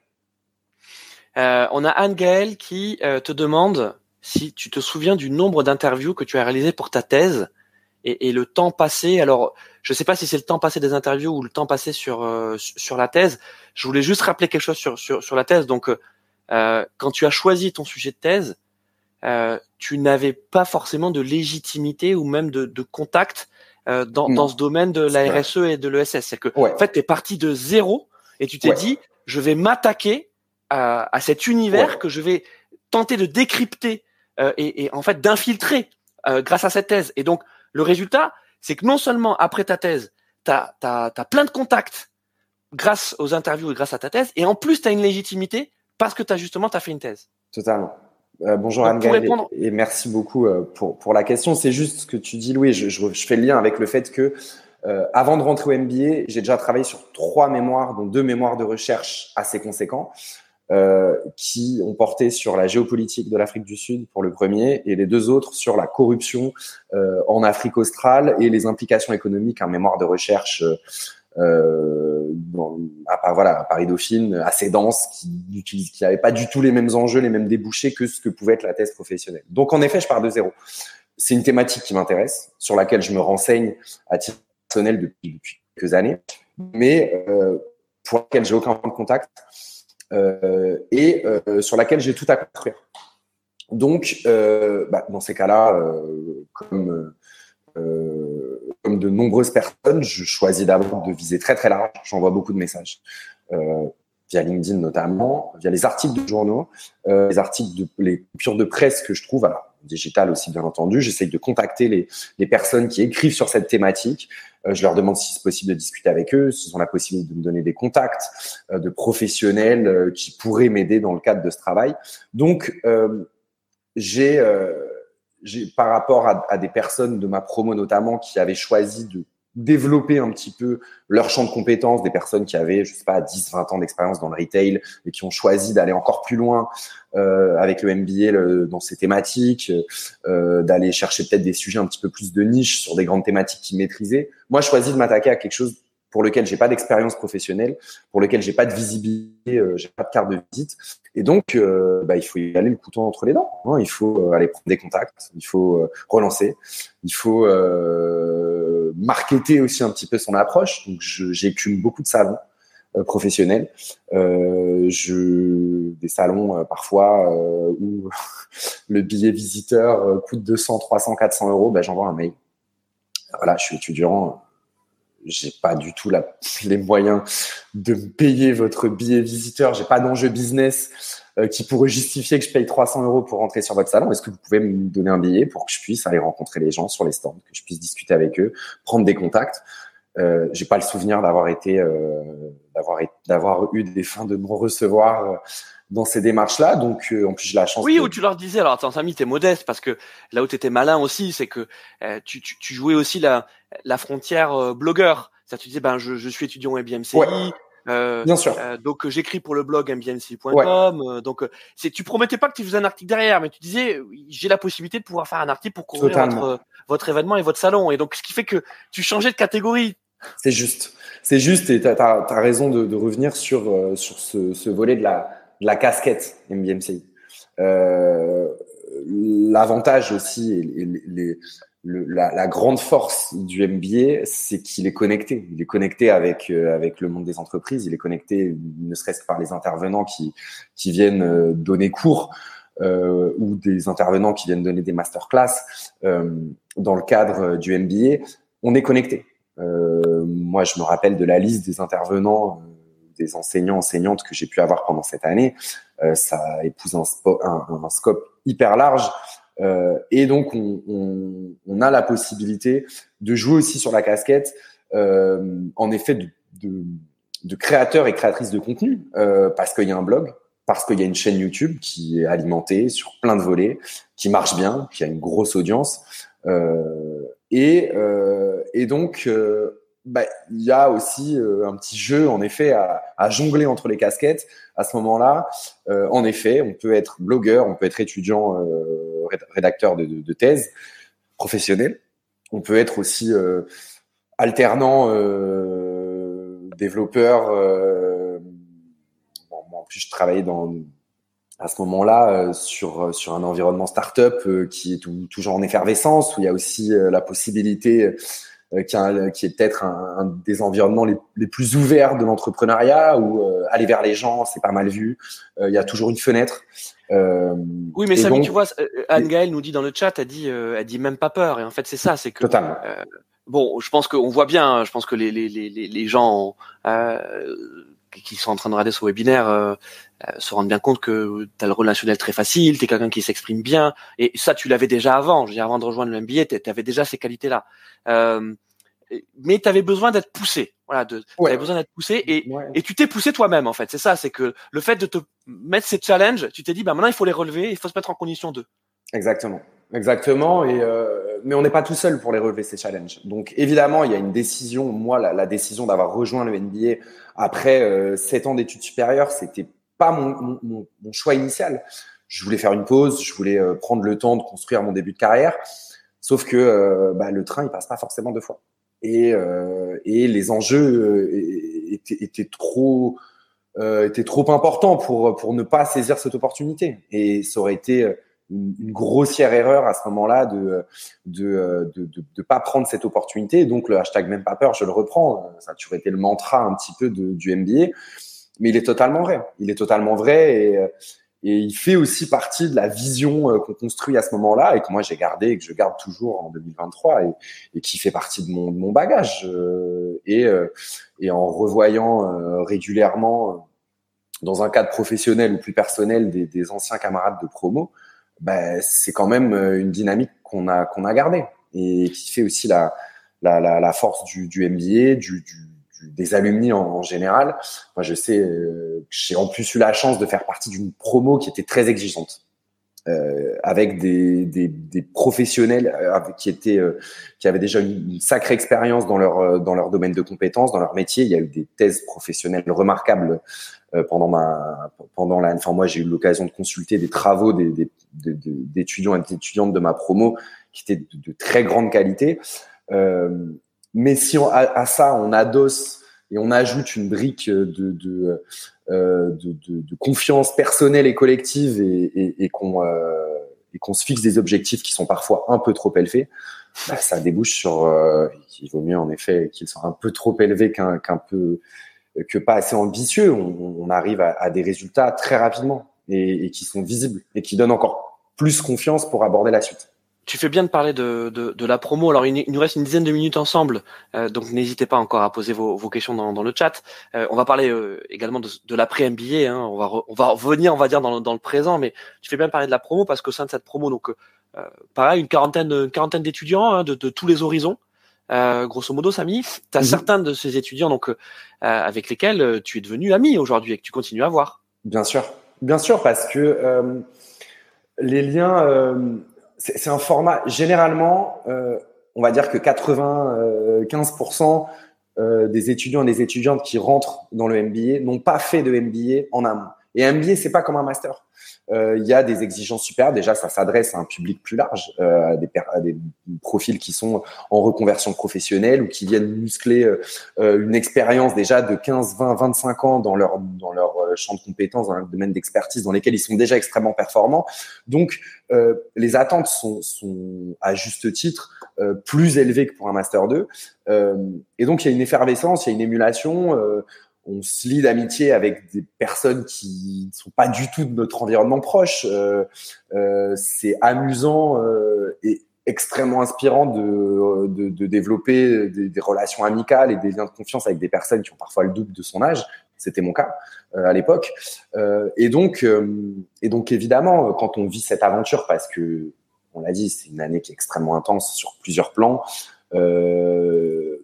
Euh, on a Anne-Gaëlle qui euh, te demande si tu te souviens du nombre d'interviews que tu as réalisé pour ta thèse et, le temps passé. Alors, je ne sais pas si c'est le temps passé des interviews ou le temps passé sur euh, sur la thèse. Je voulais juste rappeler quelque chose sur sur, sur la thèse. Donc, quand tu as choisi ton sujet de thèse, tu n'avais pas forcément de légitimité ou même de, de contact dans, dans ce domaine de la RSE et de l'ESS. C'est que en fait, tu es parti de zéro et tu t'es dit, je vais m'attaquer à, cet univers que je vais tenter de décrypter euh, et, en fait d'infiltrer euh, grâce à cette thèse. Et donc le résultat, c'est que non seulement après ta thèse, tu as, as, plein de contacts grâce aux interviews et grâce à ta thèse, et en plus tu as une légitimité parce que tu as justement as fait une thèse. Totalement. Euh, bonjour anne répondre... et, merci beaucoup pour, pour la question. C'est juste ce que tu dis, Louis. Je, je, je, fais le lien avec le fait que avant de rentrer au MBA, j'ai déjà travaillé sur trois mémoires, dont deux mémoires de recherche assez conséquents. Euh, qui ont porté sur la géopolitique de l'Afrique du Sud pour le premier, et les deux autres sur la corruption euh, en Afrique australe et les implications économiques, un mémoire de recherche euh, à, voilà, à Paris Dauphine, assez dense, qui n'avait pas du tout les mêmes enjeux, les mêmes débouchés que ce que pouvait être la thèse professionnelle. Donc en effet, je pars de zéro. C'est une thématique qui m'intéresse, sur laquelle je me renseigne à titre personnel depuis, quelques années, mais pour laquelle j'ai aucun point de contact. Euh, et euh, sur laquelle j'ai tout à construire. Donc, euh, bah, dans ces cas-là, comme de nombreuses personnes, je choisis d'abord de viser très très large. J'envoie beaucoup de messages via LinkedIn notamment, via les articles de journaux, les articles de les de presse que je trouve, alors digital aussi bien entendu. J'essaye de contacter les personnes qui écrivent sur cette thématique. Euh, je leur demande si c'est possible de discuter avec eux, s'ils ont la possibilité de me donner des contacts euh, de professionnels euh, qui pourraient m'aider dans le cadre de ce travail. Donc, j'ai, par rapport à, à, des personnes de ma promo notamment qui avaient choisi de développer un petit peu leur champ de compétences, des personnes qui avaient, je sais pas, 10, 20 ans d'expérience dans le retail et qui ont choisi d'aller encore plus loin euh, avec le MBA dans ces thématiques, euh, d'aller chercher peut-être des sujets un petit peu plus de niche sur des grandes thématiques qu'ils maîtrisaient. Moi, je choisis de m'attaquer à quelque chose pour lequel j'ai pas d'expérience professionnelle, pour lequel j'ai pas de visibilité, euh, j'ai pas de carte de visite, et donc euh, bah, il faut y aller le couteau entre les dents. Hein. Il faut euh, aller prendre des contacts, il faut euh, relancer, il faut marketer aussi un petit peu son approche. Donc j'écume beaucoup de salons professionnels, je des salons parfois où le billet visiteur coûte 200, 300, 400 euros, bah, j'envoie un mail. Voilà, je suis étudiant j'ai pas du tout les moyens de me payer votre billet visiteur. J'ai pas d'enjeu business euh, qui pourrait justifier que je paye 300 euros pour rentrer sur votre salon. Est-ce que vous pouvez me donner un billet pour que je puisse aller rencontrer les gens sur les stands, que je puisse discuter avec eux, prendre des contacts? Euh, J'ai pas le souvenir d'avoir été, euh, d'avoir, d'avoir eu des fins de me recevoir euh, dans ces démarches-là. Donc, euh, en plus, j'ai la chance. Oui, où tu leur disais, alors, attends, Samy, t'es modeste parce que là où t'étais malin aussi, c'est que euh, tu, tu, tu, jouais aussi la, la frontière euh, blogueur. Ça, tu disais, ben, je, je suis étudiant au MBMCI. Euh, Bien sûr. donc j'écris pour le blog mbmci.com. donc c'est tu promettais pas que tu faisais un article derrière, mais tu disais j'ai la possibilité de pouvoir faire un article pour couvrir votre, votre, événement et votre salon. Et donc ce qui fait que tu changeais de catégorie. C'est juste, c'est juste et tu as, raison de, revenir sur sur ce, ce volet de la la casquette MBMCI. Euh, L'avantage aussi et, la, grande force du MBA, c'est qu'il est connecté. Il est connecté avec euh, avec le monde des entreprises. Il est connecté, ne serait-ce que par les intervenants qui qui viennent euh, donner cours. Euh, ou des intervenants qui viennent donner des masterclass. dans le cadre du MBA, on est connecté. moi, je me rappelle de la liste des intervenants, des enseignants, enseignantes que j'ai pu avoir pendant cette année. ça épouse un, scope hyper large. Euh, et donc, on, on, on, a la possibilité de jouer aussi sur la casquette, euh, en effet, de, de, de, créateurs et créatrices de contenu, euh, parce qu'il y a un blog, parce qu'il y a une chaîne YouTube qui est alimentée sur plein de volets, qui marche bien, qui a une grosse audience. Euh, et, euh, et donc, bah, il y a aussi euh, un petit jeu, en effet, à, jongler entre les casquettes. À ce moment-là, euh, en effet, on peut être blogueur, on peut être étudiant, euh, rédacteur de, de, de, thèse professionnel. On peut être aussi euh, alternant développeur. Je travaillais dans à ce moment-là sur sur un environnement startup qui est tout, toujours en effervescence où il y a aussi la possibilité euh, qui, qui, est peut-être un, un, des environnements les, les plus ouverts de l'entrepreneuriat où euh, aller vers les gens c'est pas mal vu. Euh, il y a toujours une fenêtre. Oui mais Samy tu vois Anne Gaëlle nous dit dans le chat elle dit elle dit même pas peur. Et en fait c'est ça c'est que totalement. bon je pense qu'on voit bien hein, je pense que les les les, les gens qui sont en train de regarder ce webinaire euh, se rendent bien compte que tu as le relationnel très facile, tu es quelqu'un qui s'exprime bien, et ça tu l'avais déjà avant, je veux dire, avant de rejoindre le MBA, tu avais déjà ces qualités-là. Euh, mais tu avais besoin d'être poussé. Voilà, de, ouais. avais besoin d'être poussé et, et tu t'es poussé toi-même en fait. C'est ça, c'est que le fait de te mettre ces challenges, tu t'es dit bah maintenant il faut les relever, il faut se mettre en condition de. Exactement, exactement. Euh, mais on n'est pas tout seul pour les relever ces challenges. Donc évidemment, il y a une décision. Moi, la, décision d'avoir rejoint le NBA après euh, sept ans d'études supérieures, c'était pas mon, choix initial. Je voulais faire une pause, je voulais euh, prendre le temps de construire mon début de carrière. Sauf que euh, bah, le train, il passe pas forcément deux fois et, les enjeux étaient, étaient trop étaient trop importants pour pour ne pas saisir cette opportunité et ça aurait été une, grossière erreur à ce moment-là de de, de de, pas prendre cette opportunité. Donc le hashtag même pas peur je le reprends. Ça a toujours été le mantra un petit peu de, du MBA mais il est totalement vrai. Il est totalement vrai et et il fait aussi partie de la vision euh, qu'on construit à ce moment-là et que moi j'ai gardé et que je garde toujours en 2023 et, qui fait partie de mon, mon bagage. Euh, et, euh, et en revoyant régulièrement dans un cadre professionnel ou plus personnel des anciens camarades de promo, ben, c'est quand même une dynamique qu'on a qu'on a gardée et qui fait aussi la la, la, force du, du MBA, du, du des alumni en, général. Moi, je sais, euh, j'ai en plus eu la chance de faire partie d'une promo qui était très exigeante. Euh, avec des, des, des professionnels euh, qui étaient euh, qui avaient déjà une, sacrée expérience dans leur dans leur domaine de compétences, dans leur métier. Il y a eu des thèses professionnelles remarquables pendant ma pendant la. Enfin, moi, j'ai eu l'occasion de consulter des travaux des, des, d'étudiants et d'étudiantes de ma promo qui étaient de, de très grande qualité. Euh, mais si on, à, ça, on adosse et on ajoute une brique de, de, euh, de, confiance personnelle et collective euh, et qu'on se fixe des objectifs qui sont parfois un peu trop élevés, bah, ça débouche sur euh, il vaut mieux en effet qu'ils soient un peu trop élevés qu'un peu que pas assez ambitieux. On, arrive à, des résultats très rapidement et qui sont visibles et qui donnent encore plus confiance pour aborder la suite tu fais bien de parler de, de, de, la promo. Alors, il, nous reste une dizaine de minutes ensemble, euh, donc n'hésitez pas encore à poser vos, vos questions dans, dans, le chat. Euh, on va parler euh, également de, de l'après-MBA. Hein. On, va on va revenir, on va dire, dans le, dans le présent, mais tu fais bien de parler de la promo parce qu'au sein de cette promo, donc, euh, pareil, une quarantaine, une quarantaine d'étudiants hein, de, de, tous les horizons. grosso modo, Samy, tu as mmh. certains de ces étudiants donc avec lesquels tu es devenu ami aujourd'hui et que tu continues à voir. Bien sûr, bien sûr, parce que les liens c'est un format, généralement, euh, on va dire que 95% euh, des étudiants et des étudiantes qui rentrent dans le MBA n'ont pas fait de MBA en amont. Et MBA, c'est pas comme un master. Euh, il y a des exigences supérieures. Déjà, ça s'adresse à un public plus large, euh, à, des, profils qui sont en reconversion professionnelle ou qui viennent muscler euh, une expérience déjà de 15, 20, 25 ans dans leur dans leur champ de compétences, dans leur domaine d'expertise, dans lesquels ils sont déjà extrêmement performants. Donc, les attentes sont à juste titre plus élevées que pour un master 2. et donc, il y a une effervescence, il y a une émulation on se lie d'amitié avec des personnes qui ne sont pas du tout de notre environnement proche. Euh, euh, c'est amusant euh, et extrêmement inspirant de, de, de développer des, des, relations amicales et des liens de confiance avec des personnes qui ont parfois le double de son âge. C'était mon cas euh, à l'époque. Euh, et donc, euh, et donc évidemment, quand on vit cette aventure, parce que on l'a dit, c'est une année qui est extrêmement intense sur plusieurs plans. Euh,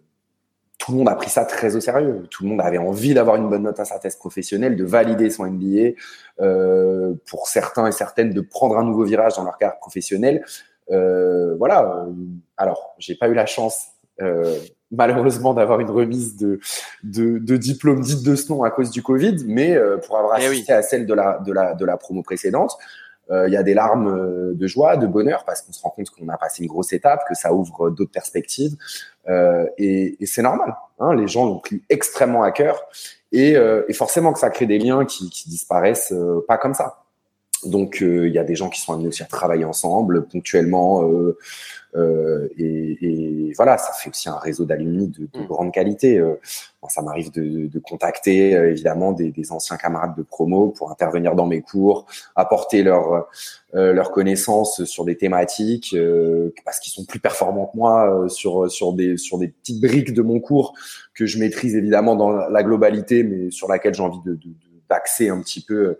tout le monde a pris ça très au sérieux. Tout le monde avait envie d'avoir une bonne note à sa thèse professionnelle, de valider son MBA, euh, pour certains et certaines de prendre un nouveau virage dans leur carrière professionnelle. Euh, voilà. Alors, j'ai pas eu la chance, euh, malheureusement, d'avoir une remise de, de, de, diplôme dite de ce nom à cause du Covid, mais euh, pour avoir eh assisté à celle de la, de la, de la promo précédente, il y a des larmes euh, de joie, de bonheur, parce qu'on se rend compte qu'on a passé une grosse étape, que ça ouvre d'autres perspectives. Euh, et, et c'est normal. Hein, les gens l'ont pris extrêmement à cœur. Et, et, forcément que ça crée des liens qui, qui disparaissent pas comme ça. Donc il y a des gens qui sont amenés aussi à travailler ensemble ponctuellement. Euh, euh, et, et, voilà, ça fait aussi un réseau d'alumni de, de, mm. grande qualité. Euh, ça m'arrive de, de, contacter euh, évidemment des, des, anciens camarades de promo pour intervenir dans mes cours, apporter leur euh, leurs connaissances sur des thématiques parce qu'ils sont plus performants que moi sur sur des sur des petites briques de mon cours que je maîtrise évidemment dans la globalité, mais sur laquelle j'ai envie de d'axer un petit peu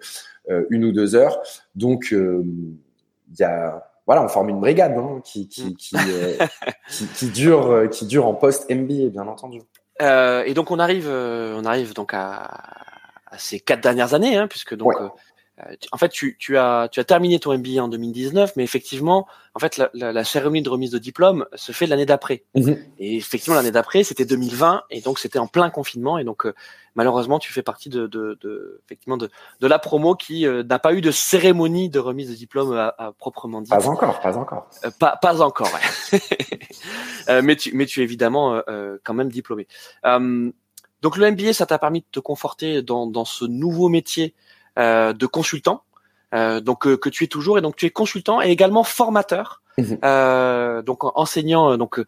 une ou deux heures. Donc il y a voilà, on forme une brigade hein, qui, qui, mm. euh, qui, qui, dure, euh, qui dure en post-MBA, bien entendu. Euh, et donc on arrive, on arrive donc à, à ces quatre dernières années, hein, puisque donc euh, en fait, tu, tu, as, tu as terminé ton MBA en 2019, mais effectivement, en fait, la, la, la cérémonie de remise de diplôme se fait l'année d'après. Mhm. Et effectivement, l'année d'après, c'était 2020, et donc c'était en plein confinement, et donc euh, malheureusement, tu fais partie de, de, de effectivement de, de, la promo qui euh, n'a pas eu de cérémonie de remise de diplôme à, proprement dit. Pas encore, pas encore. pas, pas encore. Ouais. mais tu, mais tu es évidemment quand même diplômé. donc le MBA, ça t'a permis de te conforter dans, dans ce nouveau métier euh, de consultant. Euh, donc euh, que tu es toujours et donc tu es consultant et également formateur. Mhm. donc enseignant donc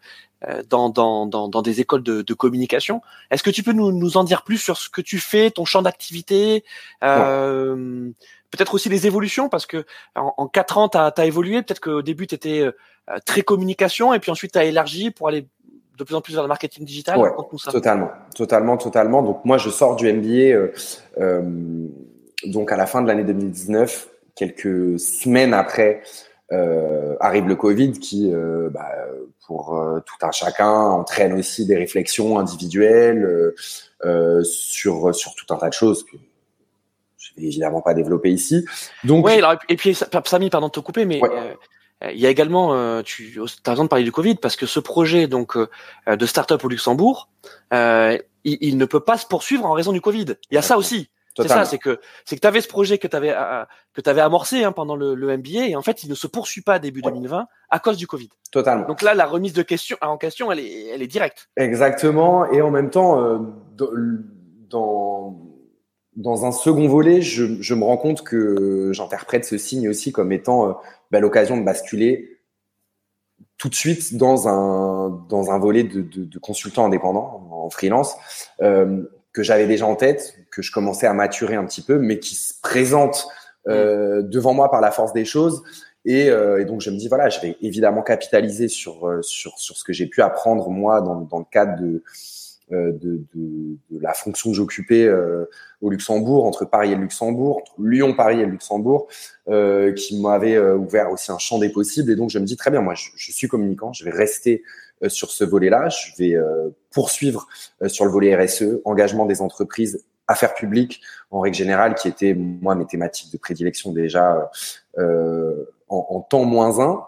dans, dans, dans, dans, des écoles de, de communication. Est-ce que tu peux nous, nous en dire plus sur ce que tu fais, ton champ d'activité, euh, peut-être aussi les évolutions, parce que en, en quatre ans, tu as, as, évolué. Peut-être qu'au début, tu étais très communication, et puis ensuite, tu as élargi pour aller de plus en plus vers le marketing digital. Ouais, totalement, totalement, totalement. Donc moi, je sors du MBA. Euh, donc à la fin de l'année 2019, quelques semaines après, euh, arrive le Covid qui, euh, bah, pour euh, tout un chacun, entraîne aussi des réflexions individuelles sur sur tout un tas de choses que je vais évidemment pas développer ici. Donc, ouais, alors, et puis Samy, pardon de te couper, mais il y a également, tu as raison de parler du Covid parce que ce projet donc de start-up au Luxembourg, il, il, ne peut pas se poursuivre en raison du Covid. Il y a ça aussi. C'est ça, c'est que c'est que tu avais ce projet que tu avais que tu avais amorcé hein, pendant le, le, MBA et en fait il ne se poursuit pas début 2020 à cause du Covid. Totalement. Donc là la remise de question en question elle est elle est directe. Exactement et en même temps euh, dans dans un second volet je, je me rends compte que j'interprète ce signe aussi comme étant euh, bah, l'occasion de basculer tout de suite dans un dans un volet de, de, de consultant indépendant en freelance. Euh, que j'avais déjà en tête, que je commençais à maturer un petit peu, mais qui se présente euh, mm. devant moi par la force des choses. Et, euh, et, donc je me dis voilà, je vais évidemment capitaliser sur euh, sur sur ce que j'ai pu apprendre moi dans, dans le cadre de euh, de, de, de, la fonction que j'occupais euh, au Luxembourg, entre Paris et le Luxembourg, entre Lyon, Paris et le Luxembourg, euh, qui m'avait ouvert aussi un champ des possibles. Et donc je me dis très bien, moi je, je suis communicant, je vais rester sur ce volet-là. Je vais euh, poursuivre euh, sur le volet RSE, engagement des entreprises, affaires publiques en règle générale, qui était moi mes thématiques de prédilection déjà en, en, temps moins un.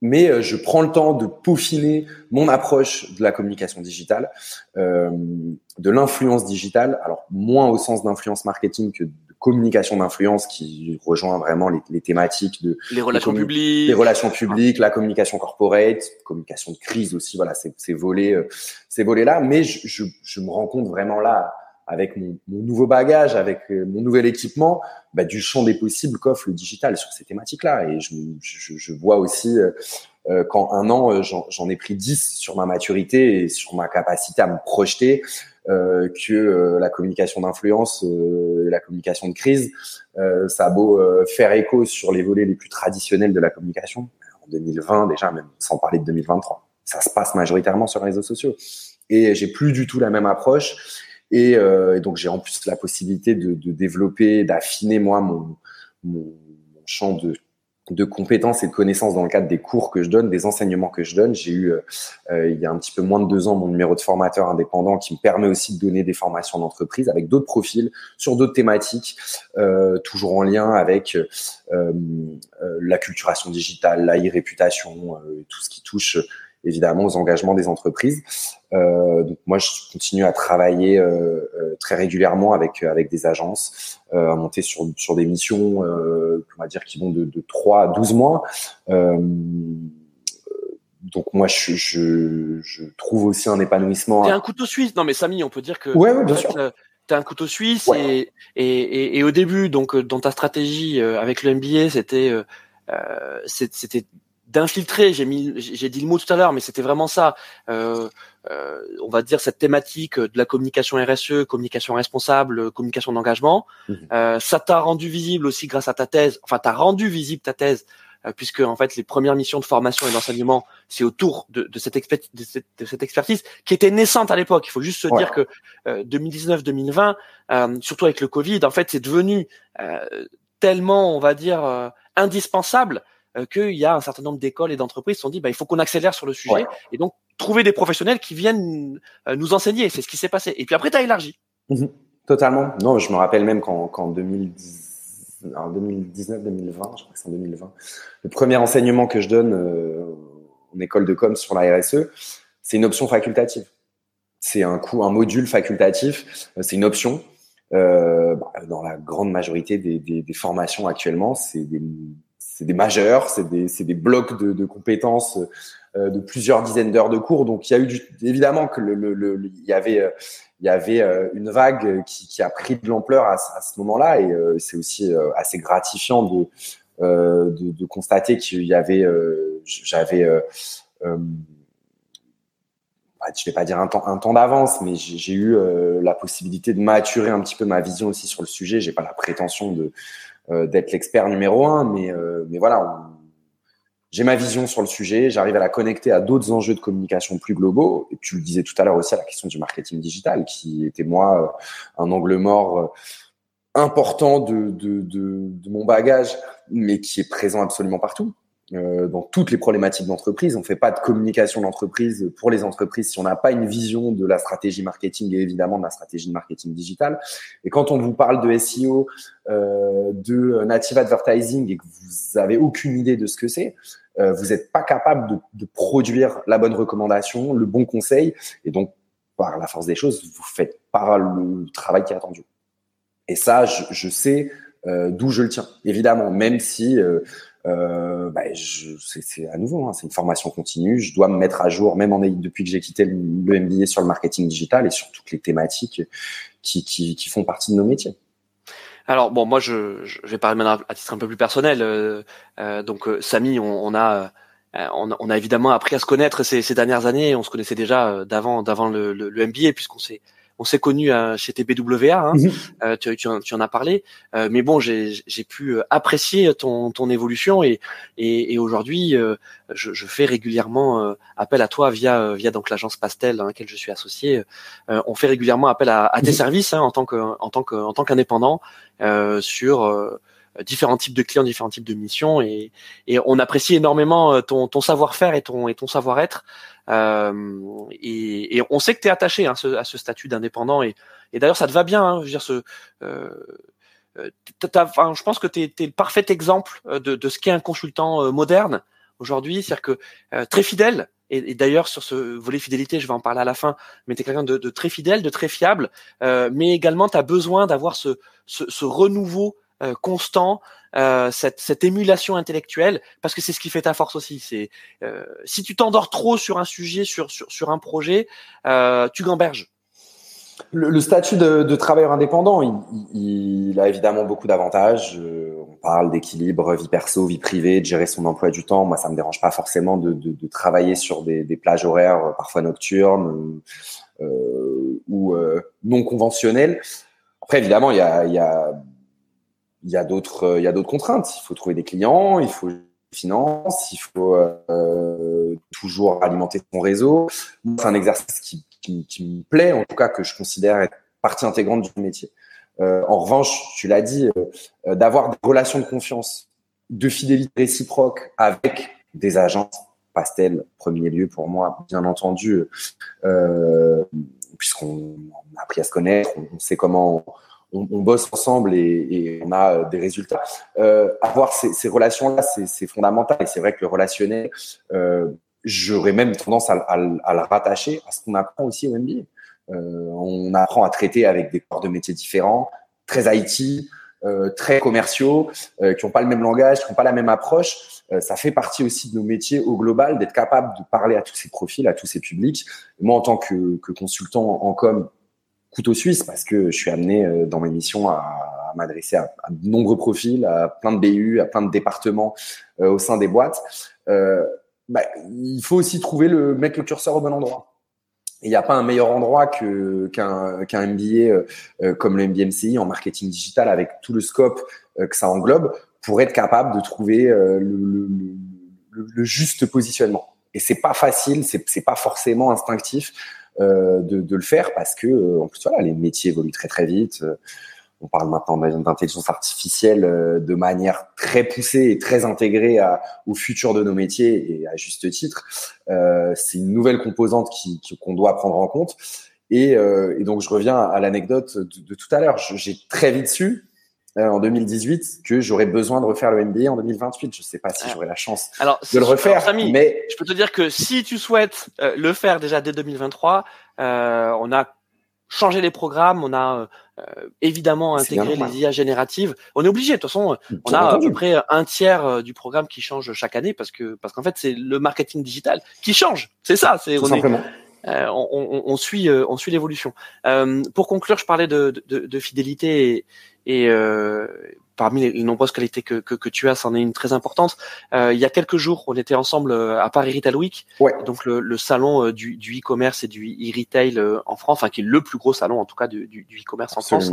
Mais je prends le temps de peaufiner mon approche de la communication digitale, de l'influence digitale. Alors moins au sens d'influence marketing que communication d'influence qui rejoint vraiment les, les thématiques de les relations publiques, les relations publiques, la communication corporate, communication de crise aussi. Voilà, ces, ces volets, euh, ces volets là. Mais je, je, je, me rends compte vraiment là, avec mon, mon nouveau bagage, avec euh, mon nouvel équipement, bah, du champ des possibles qu'offre le digital sur ces thématiques-là. Et je, je, je, vois aussi euh, euh qu'en un an, j'en ai pris 10 sur ma maturité et sur ma capacité à me projeter que euh, la communication d'influence, euh, la communication de crise, ça a beau faire écho sur les volets les plus traditionnels de la communication. 2020 déjà, même sans parler de 2023. Ça se passe majoritairement sur les réseaux sociaux. Et j'ai plus du tout la même approche. Et, euh, donc j'ai en plus la possibilité de, de développer, d'affiner moi mon, mon champ de de compétences et de connaissances dans le cadre des cours que je donne, des enseignements que je donne. J'ai eu, euh, euh, il y a un petit peu moins de deux ans, mon numéro de formateur indépendant qui me permet aussi de donner des formations d'entreprise avec d'autres profils sur d'autres thématiques, euh, toujours en lien avec euh, la culturation digitale, la e-réputation, tout ce qui touche évidemment aux engagements des entreprises. Euh, donc moi, je continue à travailler euh, euh, très régulièrement avec avec des agences, à monter sur sur des missions, on va dire qui vont de, de 3 à 12 mois. donc moi, je, je, je, trouve aussi un épanouissement. T'es un couteau suisse. Non mais Samy, on peut dire que. Ouais, bien sûr. T'es un couteau suisse et, et, et, au début, donc dans ta stratégie avec le MBA, c'était c'était d'infiltrer. J'ai mis, j'ai dit le mot tout à l'heure, mais c'était vraiment ça. Euh, euh, on va dire cette thématique de la communication RSE, communication responsable, communication d'engagement. Mhm. Euh, ça t'a rendu visible aussi grâce à ta thèse. Enfin, t'as rendu visible ta thèse euh, puisque en fait les premières missions de formation et d'enseignement c'est autour de, de, cette de, cette, de, cette, expertise qui était naissante à l'époque. Il faut juste se dire que 2019-2020, euh, surtout avec le Covid, en fait c'est devenu tellement, on va dire, indispensable euh, qu'il y a un certain nombre d'écoles et d'entreprises qui se sont dit bah, il faut qu'on accélère sur le sujet et donc trouver des professionnels qui viennent euh, nous enseigner. C'est ce qui s'est passé. Et puis après, tu as élargi. Mhm. Totalement. Non, je me rappelle même qu'en qu 2019, 2020, je crois que c'est en 2020, le premier enseignement que je donne euh, en école de com sur la RSE, c'est une option facultative. C'est un coup, un module facultatif, c'est une option. Euh, bah, dans la grande majorité des, des, des formations actuellement, c'est des c'est des majeurs, c'est des, blocs de, compétences euh, de plusieurs dizaines d'heures de cours. Donc il y a eu du, évidemment que il y avait euh, euh, une vague qui, a pris de l'ampleur à, ce moment-là et c'est aussi assez gratifiant de, constater qu'il y avait j'avais je vais pas dire un temps, d'avance, mais j'ai eu la possibilité de maturer un petit peu ma vision aussi sur le sujet. J'ai pas la prétention de euh, d'être l'expert numéro un, mais, euh, mais voilà, j'ai ma vision sur le sujet, j'arrive à la connecter à d'autres enjeux de communication plus globaux. Et tu le disais tout à l'heure aussi à la question du marketing digital, qui était moi euh, un angle mort important de, de, de mon bagage, mais qui est présent absolument partout. Euh, dans toutes les problématiques d'entreprise. On fait pas de communication d'entreprise pour les entreprises si on n'a pas une vision de la stratégie marketing et évidemment de la stratégie de marketing digital. Et quand on vous parle de SEO, euh, de native advertising et que vous avez aucune idée de ce que c'est, euh, vous n'êtes pas capable de, de, produire la bonne recommandation, le bon conseil, et donc par la force des choses, vous faites pas le travail qui est attendu. Et ça, je, je sais euh, d'où je le tiens, évidemment, même si euh, bah, c'est à nouveau, hein, c'est une formation continue. Je dois me mettre à jour, même en, depuis que j'ai quitté le, MBA sur le marketing digital et sur toutes les thématiques qui, qui, qui font partie de nos métiers. Alors bon, moi je, je vais parler maintenant à titre un peu plus personnel. Euh, euh, donc euh, Samy, on, on a euh, on, on, a évidemment appris à se connaître ces, ces dernières années. On se connaissait déjà d'avant d'avant le, le, le, MBA puisqu'on s'est on s'est connu euh, chez TBWA, hein, mhm. euh, tu, tu, en, tu, en, as parlé, euh, mais bon, j'ai pu apprécier ton, ton évolution et, et, et aujourd'hui, je, je, fais régulièrement appel à toi via via donc l'agence Pastel dans laquelle je suis associé. on fait régulièrement appel à, à tes mhm. services hein, en tant que en tant que en tant qu'indépendant sur différents types de clients, différents types de missions, et, et on apprécie énormément ton, ton savoir-faire et ton, et ton savoir-être. Euh, et, et, on sait que tu es attaché hein, ce, à ce statut d'indépendant et, et d'ailleurs ça te va bien. Hein, je veux dire, ce, euh, euh enfin, je pense que tu es, le parfait exemple euh, de, de ce qu'est un consultant euh, moderne aujourd'hui, c'est-à-dire que très fidèle. Et, d'ailleurs sur ce volet fidélité, je vais en parler à la fin, mais tu es quelqu'un de, de, très fidèle, de très fiable, mais également tu as besoin d'avoir ce, ce, ce renouveau constant euh, cette, cette, émulation intellectuelle, parce que c'est ce qui fait ta force aussi. C'est euh, si tu t'endors trop sur un sujet, sur sur, sur un projet, euh, tu gamberges. Le, le statut de, de, travailleur indépendant, il, il, a évidemment beaucoup d'avantages. Euh, on parle d'équilibre, vie perso, vie privée, de gérer son emploi du temps. Moi, ça me dérange pas forcément de, de, de travailler sur des, des, plages horaires, parfois nocturnes euh, ou non conventionnelles. Après, évidemment, il y a, il y a il y a d'autres il y a d'autres contraintes. Il faut trouver des clients, il faut finances, il faut euh, toujours alimenter son réseau. C'est un exercice qui, qui, qui, me plaît, en tout cas que je considère être partie intégrante du métier. Euh, en revanche, tu l'as dit, euh, d'avoir des relations de confiance, de fidélité réciproque avec des agences, Pastel, premier lieu pour moi, bien entendu, euh, puisqu'on a appris à se connaître, on, sait comment on, bosse ensemble et, et, on a des résultats. Euh, avoir ces, ces relations-là, c'est fondamental. Et c'est vrai que le relationnel, euh, j'aurais même tendance à, à, à, le rattacher à ce qu'on apprend aussi au MBA. Euh, on apprend à traiter avec des corps de métiers différents, très IT, euh, très commerciaux, euh, qui n'ont pas le même langage, qui n'ont pas la même approche. ça fait partie aussi de nos métiers au global, d'être capable de parler à tous ces profils, à tous ces publics. moi, en tant que, que consultant en com, couteau suisse, parce que je suis amené dans mes missions à, m'adresser à, de nombreux profils, à plein de BU, à plein de départements au sein des boîtes. Bah, il faut aussi trouver le mettre le curseur au bon endroit il n'y a pas un meilleur endroit que qu'un qu'un MBA euh, euh, comme le MBA MCI en marketing digital avec tout le scope euh, que ça englobe pour être capable de trouver le, le, le, le, juste positionnement. Et c'est pas facile, c'est pas forcément instinctif de, de le faire parce que en plus voilà les métiers évoluent très très vite on parle maintenant d'intelligence artificielle euh, de manière très poussée et très intégrée à, au futur de nos métiers et à juste titre. Euh, c'est une nouvelle composante qu'on doit prendre en compte. Et, euh, et donc je reviens à l'anecdote de, tout à l'heure. J'ai très vite su euh, en 2018 que j'aurais besoin de refaire le MBA en 2028. Je sais pas si ah. j'aurai la chance alors, de le refaire, mais je peux te dire que si tu souhaites le faire déjà dès 2023, on a changer les programmes, on a euh, évidemment intégré les IA génératives. On est obligé, de toute façon, on a à peu près un tiers euh, du programme qui change chaque année parce que parce qu'en fait c'est le marketing digital qui change. C'est ça, c'est on, euh, on, on, on, suit on suit l'évolution. pour conclure, je parlais de, de, de fidélité et, et parmi les, nombreuses qualités que, que, que, tu as, c'en est une très importante. Euh, il y a quelques jours, on était ensemble euh, à Paris Retail Week, ouais. donc le, le salon euh, du, du e-commerce et du e-retail euh, en France, enfin qui est le plus gros salon en tout cas du, du e-commerce en France.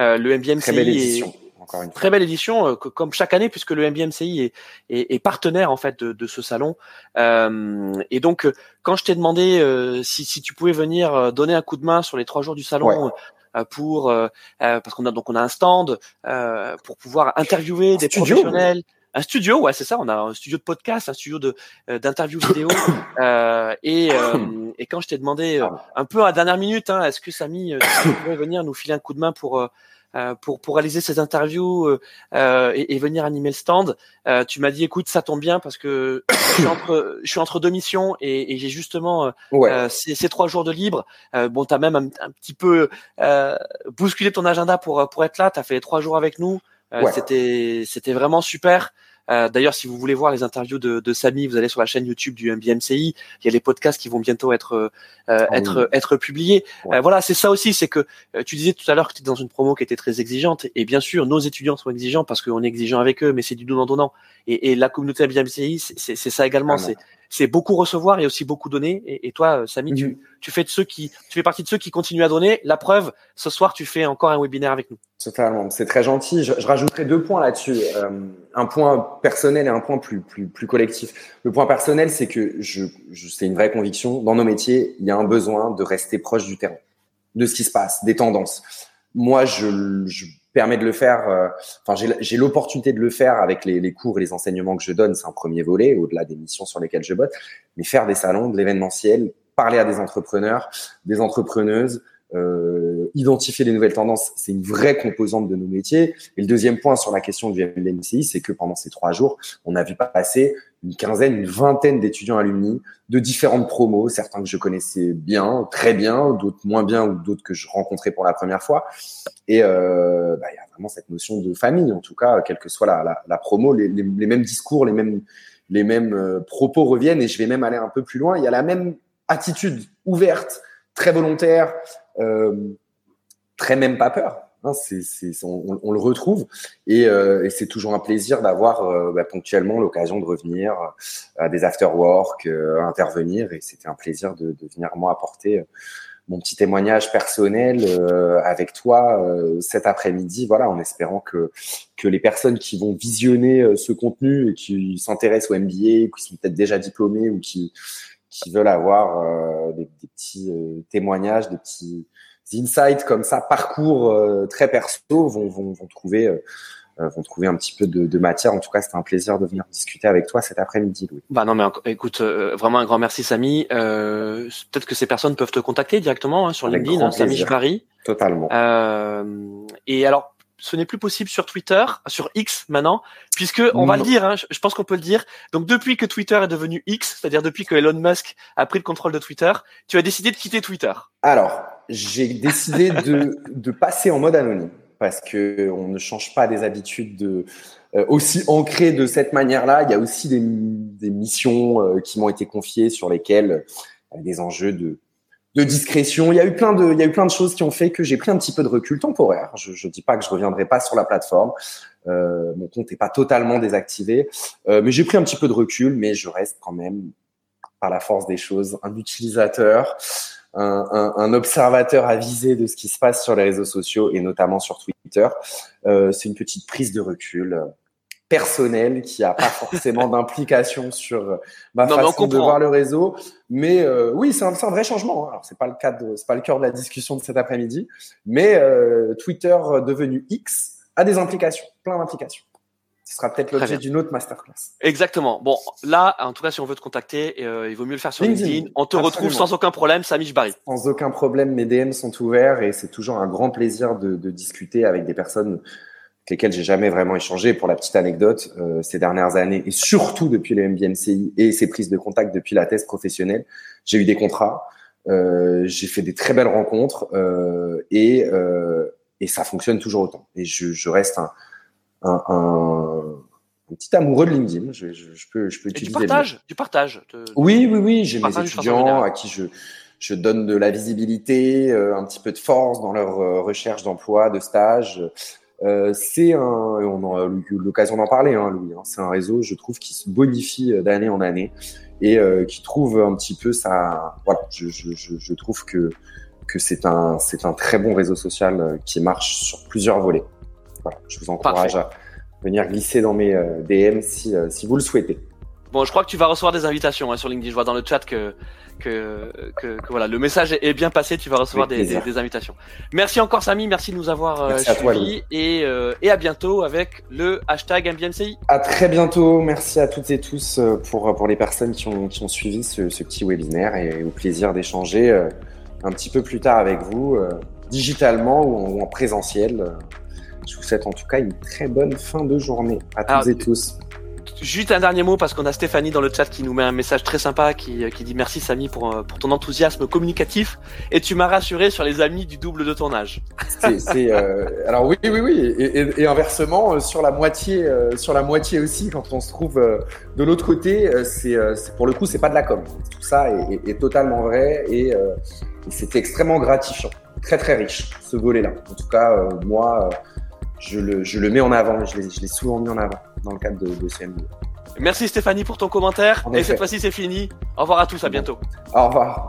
Euh, le MBMCI très belle édition. Est, encore une très belle édition, comme chaque année, puisque le MBMCI est, est, est partenaire en fait de, de ce salon. et donc, quand je t'ai demandé si, si, tu pouvais venir donner un coup de main sur les trois jours du salon, ouais. Euh, pour euh, euh, parce qu'on a donc on a un stand pour pouvoir interviewer des professionnels un studio, ouais, c'est ça. On a un studio de podcast, un studio de d'interview vidéo. euh, et, euh, et quand je t'ai demandé un peu à la dernière minute, hein, est-ce que Samy tu pourrais venir nous filer un coup de main pour euh, pour pour réaliser ces interviews euh, euh, et, et, venir animer le stand. tu m'as dit écoute ça tombe bien parce que je suis entre je suis entre deux missions et, et j'ai justement ouais. ces, ces, trois jours de libre. bon t'as même un, un, petit peu bousculé ton agenda pour pour être là. T'as fait les trois jours avec nous. Ouais. C'était c'était vraiment super. Euh, D'ailleurs, si vous voulez voir les interviews de, de, Samy, vous allez sur la chaîne YouTube du MBMCI. Il y a les podcasts qui vont bientôt être euh, ah être être publiés. Ouais. Euh, voilà, c'est ça aussi, c'est que euh, tu disais tout à l'heure que tu étais dans une promo qui était très exigeante. Et bien sûr, nos étudiants sont exigeants parce qu'on est exigeant avec eux, mais c'est du donnant donnant. Et, et la communauté MBMCI, c'est ça également. Ah c'est c'est beaucoup recevoir et aussi beaucoup donner. Et, et toi, euh, Samy, tu, mhm. tu fais de ceux qui, tu fais partie de ceux qui continuent à donner. La preuve, ce soir, tu fais encore un webinaire avec nous. Totalement, c'est très gentil. Je, je, rajouterai deux points là-dessus, euh, un point personnel et un point plus plus plus collectif. Le point personnel, c'est que je, je c'est une vraie conviction. Dans nos métiers, il y a un besoin de rester proche du terrain, de ce qui se passe, des tendances. Moi, je, je permet de le faire. Euh, enfin, j'ai l'opportunité de le faire avec les, les, cours et les enseignements que je donne. C'est un premier volet, au-delà des missions sur lesquelles je botte. Mais faire des salons, de l'événementiel, parler à des entrepreneurs, des entrepreneuses, euh, identifier les nouvelles tendances, c'est une vraie composante de nos métiers. Et le deuxième point sur la question du MBMCI, c'est que pendant ces trois jours, on a vu passer une quinzaine, une vingtaine d'étudiants alumni de différentes promos, certains que je connaissais bien, très bien, d'autres moins bien ou d'autres que je rencontrais pour la première fois. Et euh, bah, il y a vraiment cette notion de famille, en tout cas, quelle que soit la, promo, les, mêmes discours, les mêmes, les mêmes euh, propos reviennent. Et je vais même aller un peu plus loin. Il y a la même attitude ouverte, très volontaire, très même pas peur. Hein, on, on, le retrouve et, euh, et c'est toujours un plaisir d'avoir euh, bah, ponctuellement l'occasion de revenir à des after work, euh, intervenir et c'était un plaisir de, de, venir moi apporter mon petit témoignage personnel euh, avec toi euh, cet après-midi, voilà, en espérant que que les personnes qui vont visionner euh, ce contenu et qui s'intéressent au MBA, qui sont peut-être déjà diplômés ou qui qui veulent avoir des, des, petits témoignages, des petits insights comme ça, parcours très perso, vont vont, vont trouver euh, vont trouver un petit peu de, de matière. En tout cas, c'était un plaisir de venir discuter avec toi cet après-midi, Louis. Bah non, mais écoute, euh, vraiment un grand merci, Samy. Euh, Peut-être que ces personnes peuvent te contacter directement hein, sur LinkedIn, hein, Samy Jibari. Totalement. Euh, et alors, ce n'est plus possible sur Twitter, sur X maintenant, puisque on va le dire, hein, je pense qu'on peut le dire. Donc depuis que Twitter est devenu X, c'est-à-dire depuis que Elon Musk a pris le contrôle de Twitter, tu as décidé de quitter Twitter. Alors, j'ai décidé de, de passer en mode anonyme parce que on ne change pas des habitudes de, euh, aussi ancrées de cette manière-là. Il y a aussi des, des missions euh, qui m'ont été confiées sur lesquelles euh, des enjeux de, de discrétion. Il y a eu plein de, il y a eu plein de choses qui ont fait que j'ai pris un petit peu de recul temporaire. Je, je dis pas que je reviendrai pas sur la plateforme. Euh, mon compte n'est pas totalement désactivé, mais j'ai pris un petit peu de recul. Mais je reste quand même, par la force des choses, un utilisateur un, un, observateur avisé de ce qui se passe sur les réseaux sociaux et notamment sur Twitter. Euh, c'est une petite prise de recul personnelle qui a pas forcément d'implication sur euh, ma façon de voir le réseau. Mais euh, oui, c'est un, un, vrai changement. Hein. Alors c'est pas le cas c'est pas le cœur de la discussion de cet après-midi, mais euh, Twitter devenu X a des implications, plein d'implications. Ce sera peut-être l'objet d'une autre masterclass. Exactement. Bon, là, en tout cas, si on veut te contacter, euh, il vaut mieux le faire sur LinkedIn. On te retrouve sans aucun problème, Samish Barry. Sans aucun problème, mes DM sont ouverts et c'est toujours un grand plaisir de, de, discuter avec des personnes avec lesquelles j'ai jamais vraiment échangé. Pour la petite anecdote, euh, ces dernières années et surtout depuis le MBMCI et ces prises de contact depuis la thèse professionnelle, j'ai eu des contrats, euh, j'ai fait des très belles rencontres euh, et, euh, et ça fonctionne toujours autant. Et je, je reste un un, un, petit amoureux de LinkedIn. Je, je, je peux, je peux utiliser. du partage, du partage. Oui, oui, oui. J'ai mes étudiants à qui je, je donne de la visibilité, euh, un petit peu de force dans leur euh, recherche d'emploi, de stage. Euh, c'est un, on a eu l'occasion d'en parler, hein, Louis. Hein, c'est un réseau, je trouve, qui se bonifie euh, d'année en année et euh, qui trouve un petit peu ça. Voilà, je, je, je trouve que que c'est un, c'est un très bon réseau social qui marche sur plusieurs volets. Voilà, je vous encourage à venir glisser dans mes DM si, si vous le souhaitez. Bon, je crois que tu vas recevoir des invitations hein, sur LinkedIn. Je vois dans le chat que, que, que, que voilà, le message est bien passé. Tu vas recevoir des, des, des, invitations. Merci encore, Samy. Merci de nous avoir euh, suivis. Et, euh, et à bientôt avec le hashtag MBMCI. À très bientôt. Merci à toutes et tous pour, pour les personnes qui ont, qui ont suivi ce, ce petit webinaire et au plaisir d'échanger un petit peu plus tard avec vous, digitalement ou en, ou en présentiel. Je vous souhaite en tout cas une très bonne fin de journée à toutes et tous. Juste un dernier mot parce qu'on a Stéphanie dans le chat qui nous met un message très sympa qui, qui dit merci Samy pour, euh, pour ton enthousiasme communicatif. Et tu m'as rassuré sur les amis du double de ton âge. C'est, euh, alors oui oui oui. Et, inversement euh, sur la moitié euh, sur la moitié aussi quand on se trouve euh, de l'autre côté c'est, pour le coup c'est pas de la com. Tout ça est, totalement vrai et, et c'était extrêmement gratifiant. Très très riche ce volet là en tout cas moi je le, je le mets en avant, je l'ai souvent mis en avant dans le cadre de, de CMB. Merci Stéphanie pour ton commentaire. Et cette fois-ci, c'est fini. Au revoir à tous, à bientôt. Au revoir.